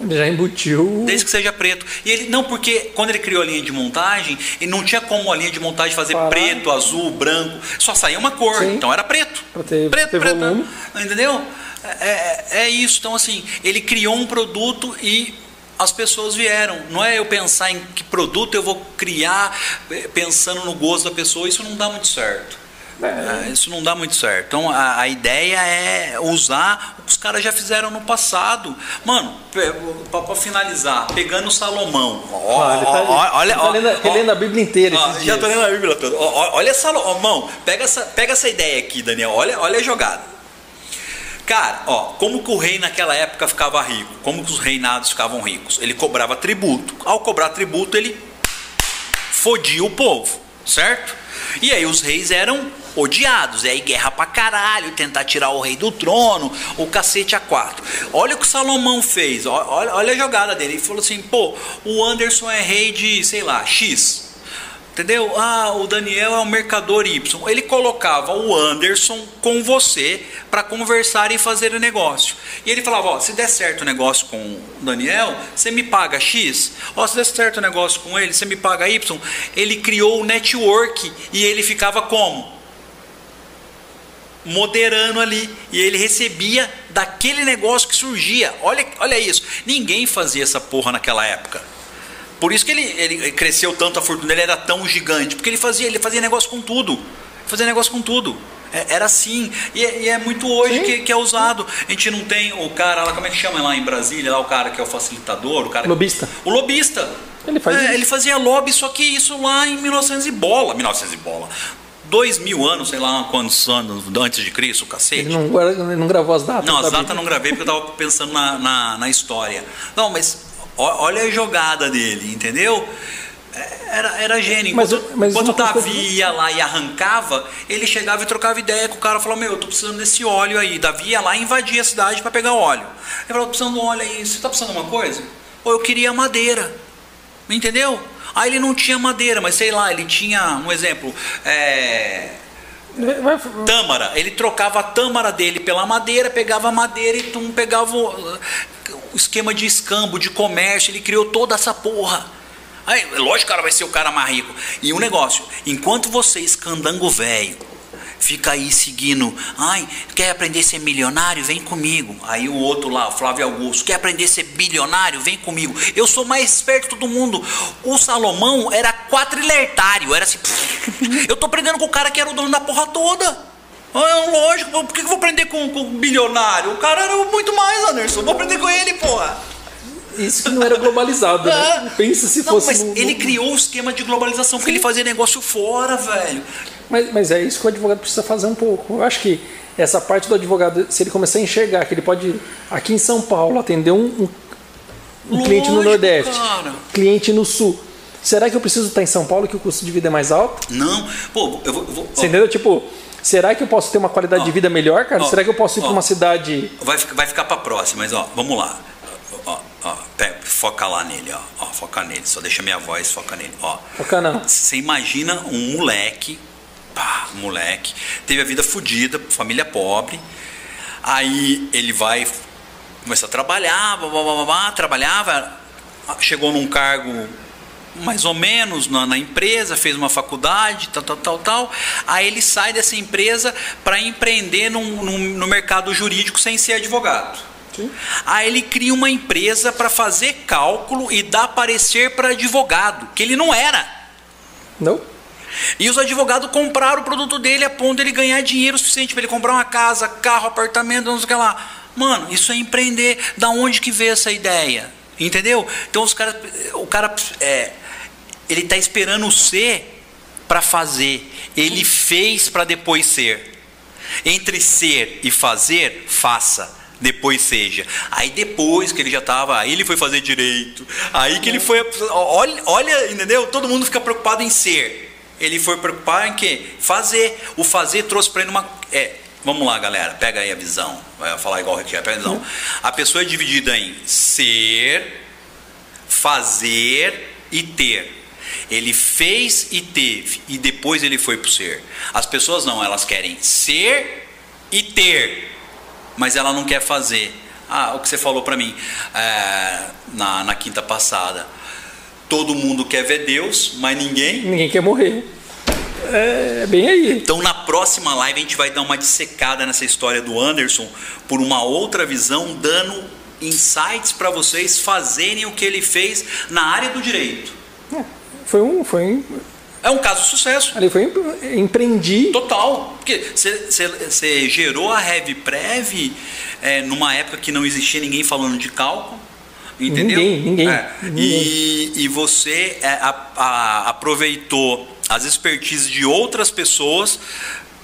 Ele já embutiu. Desde que seja preto. E ele não porque quando ele criou a linha de montagem, ele não tinha como a linha de montagem fazer Parar. preto, azul, branco, só saía uma cor. Sim. Então era preto. Pra ter- preto, ter preto. volume. Entendeu? É, é- é isso. Então assim, ele criou um produto e as pessoas vieram. Não é eu pensar em que produto eu vou criar eh, pensando no gosto da pessoa, isso não dá muito certo. É, isso não dá muito certo. Então a, a ideia é usar o que os caras já fizeram no passado. Mano, para finalizar, pegando o Salomão. Ó, Ah, ele tá, ó, olha, tá ó, lendo, ó, relendo a Bíblia inteira. ó, já dias. tô lendo a Bíblia toda. Olha Salomão, pega essa, pega essa ideia aqui, Daniel. Olha, olha a jogada. Cara, ó, como que o rei naquela época ficava rico? Como que os reinados ficavam ricos? Ele cobrava tributo. Ao cobrar tributo, ele fodia o povo, certo? E aí os reis eram odiados, e aí guerra pra caralho, tentar tirar o rei do trono, o cacete a quatro. Olha o que Salomão fez, olha, olha a jogada dele. Ele falou assim: pô, o Anderson é rei de, sei lá, X. Entendeu? Ah, o Daniel é o mercador Y. Ele colocava o Anderson com você para conversar e fazer o negócio. E ele falava: Ó, se der certo o negócio com o Daniel, você me paga X. Ó, se der certo o negócio com ele, você me paga Y. Ele criou o network e ele ficava como? Moderando ali. E ele recebia daquele negócio que surgia. Olha, olha isso. Ninguém fazia essa porra naquela época. Por isso que ele, ele cresceu tanto, a fortuna dele era tão gigante. Porque ele fazia, ele fazia negócio com tudo. Fazia negócio com tudo. É- Era assim. E é, e é muito hoje que, que é usado. A gente não tem o cara lá, como é que chama lá em Brasília? Lá o cara que é o facilitador, o cara. Lobista. O lobista. Ele faz É, ele fazia lobby, só que isso lá em 1900 e bola. 1900 e bola. Dois mil anos, sei lá quantos anos antes de Cristo, cacete. Ele não, ele não gravou as datas. Não, as da datas Bíblia. não gravei porque eu estava pensando na, na, na história. Não, mas olha a jogada dele, entendeu? É, Era, era gênio. Mas Enquanto, eu- mas enquanto o Davi ia lá e arrancava, ele chegava e trocava ideia com o cara. Falava, meu, eu tô precisando desse óleo aí. Davi ia lá e invadia a cidade para pegar óleo. Ele falou, tô precisando de um óleo aí. Você tá precisando de uma coisa? Ou eu queria madeira. Entendeu? Aí ele não tinha madeira, mas sei lá, ele tinha, um exemplo, é, tâmara. Ele trocava a tâmara dele pela madeira, pegava a madeira e tum, pegava o, o esquema de escambo, de comércio. Ele criou toda essa porra. Aí, lógico que o cara vai ser o cara mais rico. E um negócio: enquanto você, escandango velho, fica aí seguindo, ai, quer aprender a ser milionário? Vem comigo. Aí o outro lá, o Flávio Augusto, quer aprender a ser bilionário? Vem comigo. Eu sou mais esperto todo mundo. O Salomão era quatrilertário, era assim, eu tô aprendendo com o cara que era o dono da porra toda. Ah, lógico, por que eu vou aprender com, com o bilionário? O cara era muito mais, Anderson. Vou aprender com ele, porra. Isso que não era globalizado, né? Ah. Pensa se Não, fosse. mas no- ele criou o esquema de globalização, porque ele fazia negócio fora, velho. Mas, mas é isso que o advogado precisa fazer um pouco. Eu acho que essa parte do advogado, se ele começar a enxergar que ele pode, aqui em São Paulo, atender um, um- um cliente no Nordeste, cara. cliente no Sul. Será que eu preciso estar em São Paulo que o custo de vida é mais alto? Não, pô, eu vou. eu vou- ó, Você entendeu? Tipo, será que eu posso ter uma qualidade Ó, de vida melhor, cara? ó, será que eu posso ir para uma cidade. vai, ficar- vai ficar pra próxima, mas ó, vamos lá. Ó, ó, pega, foca lá nele, ó, ó. Foca nele, só deixa minha voz, foca nele, ó. Focar não. Você imagina um moleque, pá, moleque, teve a vida fodida, família pobre, aí ele vai Começou a trabalhar, blá, blá, blá, blá, trabalhava, chegou num cargo mais ou menos na, na, empresa, fez uma faculdade, tal, tal, tal, tal. Aí ele sai dessa empresa para empreender num, num, no mercado jurídico sem ser advogado. Sim. Aí ele cria uma empresa para fazer cálculo e dar parecer para advogado, que ele não era. Não. E os advogados compraram o produto dele a ponto de ele ganhar dinheiro suficiente para ele comprar uma casa, carro, apartamento, não sei o que lá. Mano, isso é empreender. Da onde que veio essa ideia? Entendeu? Então os caras, o cara é, ele está esperando ser para fazer. Ele fez para depois ser. Entre ser e fazer, faça. Depois seja. Aí depois que ele já estava, aí ele foi fazer direito. Aí que ele foi. Olha, olha, entendeu? Todo mundo fica preocupado em ser. Ele foi preocupado em quê? Fazer. O fazer trouxe para ele uma. É, vamos lá, galera. Pega aí a visão. Vai falar igual o. Pega a visão. A pessoa é dividida em ser, fazer e ter. Ele fez e teve, e depois ele foi para o ser. As pessoas não, elas querem ser e ter, mas ela não quer fazer. Ah, o que você falou para mim é, na, na quinta passada. Todo mundo quer ver Deus, mas ninguém. Ninguém quer morrer. É bem aí. Então, na próxima live, a gente vai dar uma dissecada nessa história do Anderson por uma outra visão, dando insights para vocês fazerem o que ele fez na área do direito. É. Foi um. Foi um é um caso de sucesso. Ali foi empreendi. Total. Porque você gerou a Heavy Prev é, numa época que não existia ninguém falando de cálculo. Entendeu? Ninguém, ninguém. É. ninguém. E, e você é, a, a, aproveitou as expertises de outras pessoas,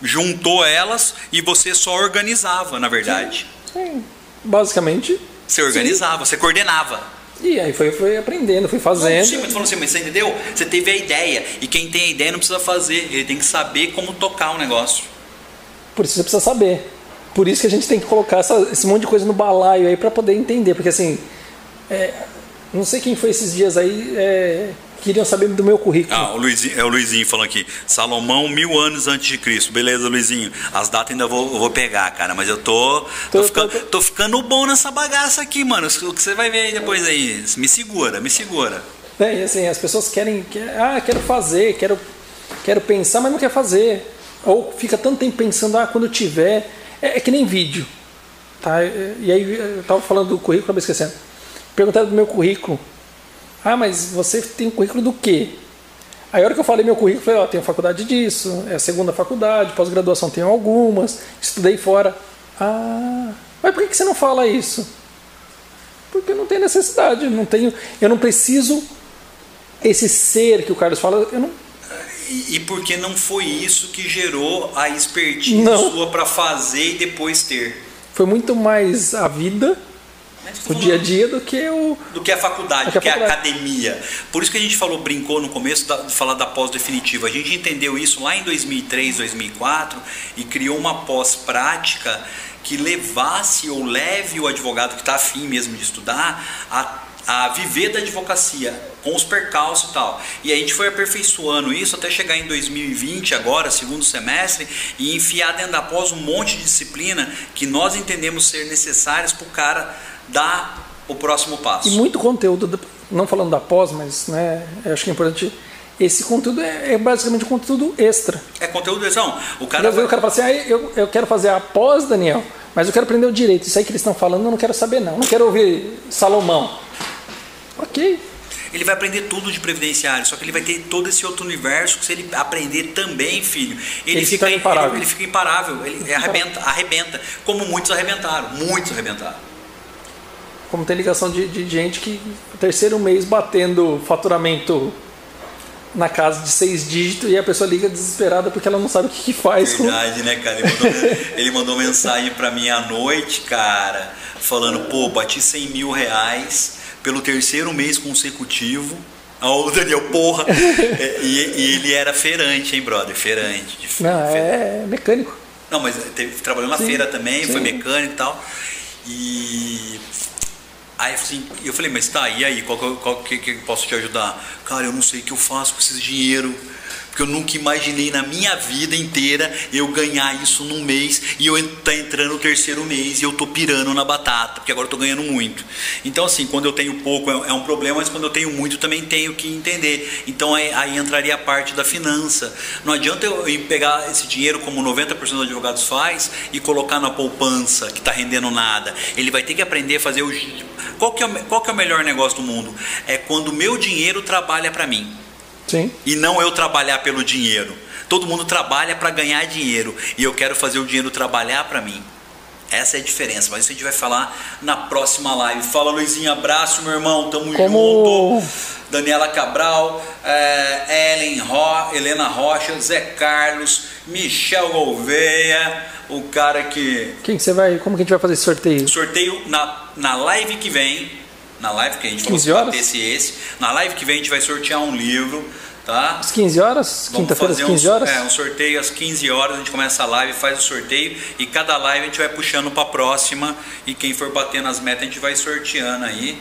juntou elas e você só organizava, na verdade. Sim, sim. Basicamente. Você organizava, sim. você coordenava. E aí foi, foi aprendendo, fui fazendo. Não, sim, mas falando assim, mas você entendeu? Você teve a ideia. E quem tem a ideia não precisa fazer, ele tem que saber como tocar o negócio. Por isso você precisa saber. Por isso que a gente tem que colocar essa, esse monte de coisa no balaio aí para poder entender. Porque assim, é, não sei quem foi esses dias aí, é, queriam saber do meu currículo. Ah, o Luizinho, é o Luizinho falando aqui. Salomão, mil anos antes de Cristo. Beleza, Luizinho. As datas ainda vou, vou pegar, cara. Mas eu tô. Tô, tô, ficando, tô, tô ficando bom nessa bagaça aqui, mano. O que você vai ver aí depois aí? Me segura, me segura. É, e assim, as pessoas querem. quer ah, quero fazer, quero, quero pensar, mas não quer fazer. Ou fica tanto tempo pensando, ah, quando eu tiver. É, é que nem vídeo. Tá? E aí eu tava falando do currículo, acabei esquecendo. Perguntaram do meu currículo. Ah, mas você tem um currículo do quê? Aí a hora que eu falei meu currículo, eu falei, ó, oh, tenho faculdade disso, é a segunda faculdade, pós-graduação tenho algumas, estudei fora. Ah, mas por que você não fala isso? Porque não tem necessidade, não tenho, eu não preciso esse ser que o Carlos fala, eu não e, e porque não foi isso que gerou a expertise não. sua para fazer e depois ter. Foi muito mais a vida o dia a dia do que o do que a faculdade, do que, a, faculdade. a academia. Por isso que a gente falou, brincou no começo da, de falar da pós definitiva. A gente entendeu isso lá em 2003, 2004 e criou uma pós prática que levasse ou leve o advogado que está afim mesmo de estudar a a viver da advocacia com os percalços e tal. E a gente foi aperfeiçoando isso até chegar em 2020, agora, segundo semestre, e enfiar dentro da pós um monte de disciplina que nós entendemos ser necessárias para o cara dar o próximo passo. E muito conteúdo, não falando da pós, mas né, acho que é importante. Esse conteúdo é, é basicamente conteúdo extra. É conteúdo extra. O cara, vai... o cara fala assim: ah, eu, eu quero fazer a pós, Daniel, mas eu quero aprender o direito. Isso aí que eles estão falando, eu não quero saber, não. Não quero ouvir Salomão. Ok. Ele vai aprender tudo de previdenciário, só que ele vai ter todo esse outro universo que se ele aprender também, filho, ele, ele fica, fica, imparável. Ele, ele, fica imparável, ele arrebenta, arrebenta, como muitos arrebentaram, muitos arrebentaram. Como tem ligação de, de gente que terceiro mês batendo faturamento na casa de seis dígitos e a pessoa liga desesperada porque ela não sabe o que, que faz. Verdade, né, cara? Ele mandou, ele mandou mensagem para mim à noite, cara, falando, pô, bati 100 mil reais pelo terceiro mês consecutivo. Ó, o Daniel, porra! E, e, ele era feirante, hein, brother? Feirante. De, não, é mecânico. Não, mas teve, trabalhou na sim, feira também, sim. foi mecânico e tal. E Aí assim, eu falei, mas tá, e aí, qual, qual que, que posso te ajudar? Cara, eu não sei o que eu faço com esses dinheiro. Porque eu nunca imaginei na minha vida inteira eu ganhar isso num mês e eu tá entrando no terceiro mês e eu tô pirando na batata, porque agora eu tô ganhando muito. Então, assim, quando eu tenho pouco é, é um problema, mas quando eu tenho muito também tenho que entender. Então aí, aí entraria a parte da finança. Não adianta eu pegar esse dinheiro, como 90% dos advogados faz, e colocar na poupança, que está rendendo nada. Ele vai ter que aprender a fazer o. Qual que, é o, qual que é o melhor negócio do mundo? É quando o meu dinheiro trabalha para mim. Sim. E não eu trabalhar pelo dinheiro. Todo mundo trabalha para ganhar dinheiro e eu quero fazer o dinheiro trabalhar para mim. Essa é a diferença, mas isso a gente vai falar na próxima live. Fala Luizinho, abraço meu irmão, tamo Como... junto. Daniela Cabral, é, Ellen Ro, Helena Rocha, Zé Carlos, Michel Gouveia, o cara que. Quem que você vai. Como que a gente vai fazer esse sorteio? Sorteio na, na live que vem. Na live que a gente 15 horas? esse esse. Na live que vem a gente vai sortear um livro, tá? Às 15 horas? Quinta-feira às 15 um, horas? É, um sorteio às 15 horas, a gente começa a live, faz o sorteio e cada live a gente vai puxando para a próxima e quem for batendo as metas a gente vai sorteando aí.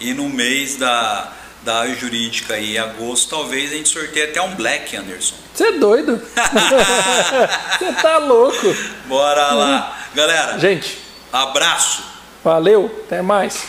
E no mês da, da jurídica aí, agosto, talvez a gente sorteie até um Black, Anderson. Você é doido? Você tá louco? Bora lá. Galera, Gente, abraço. valeu, até mais.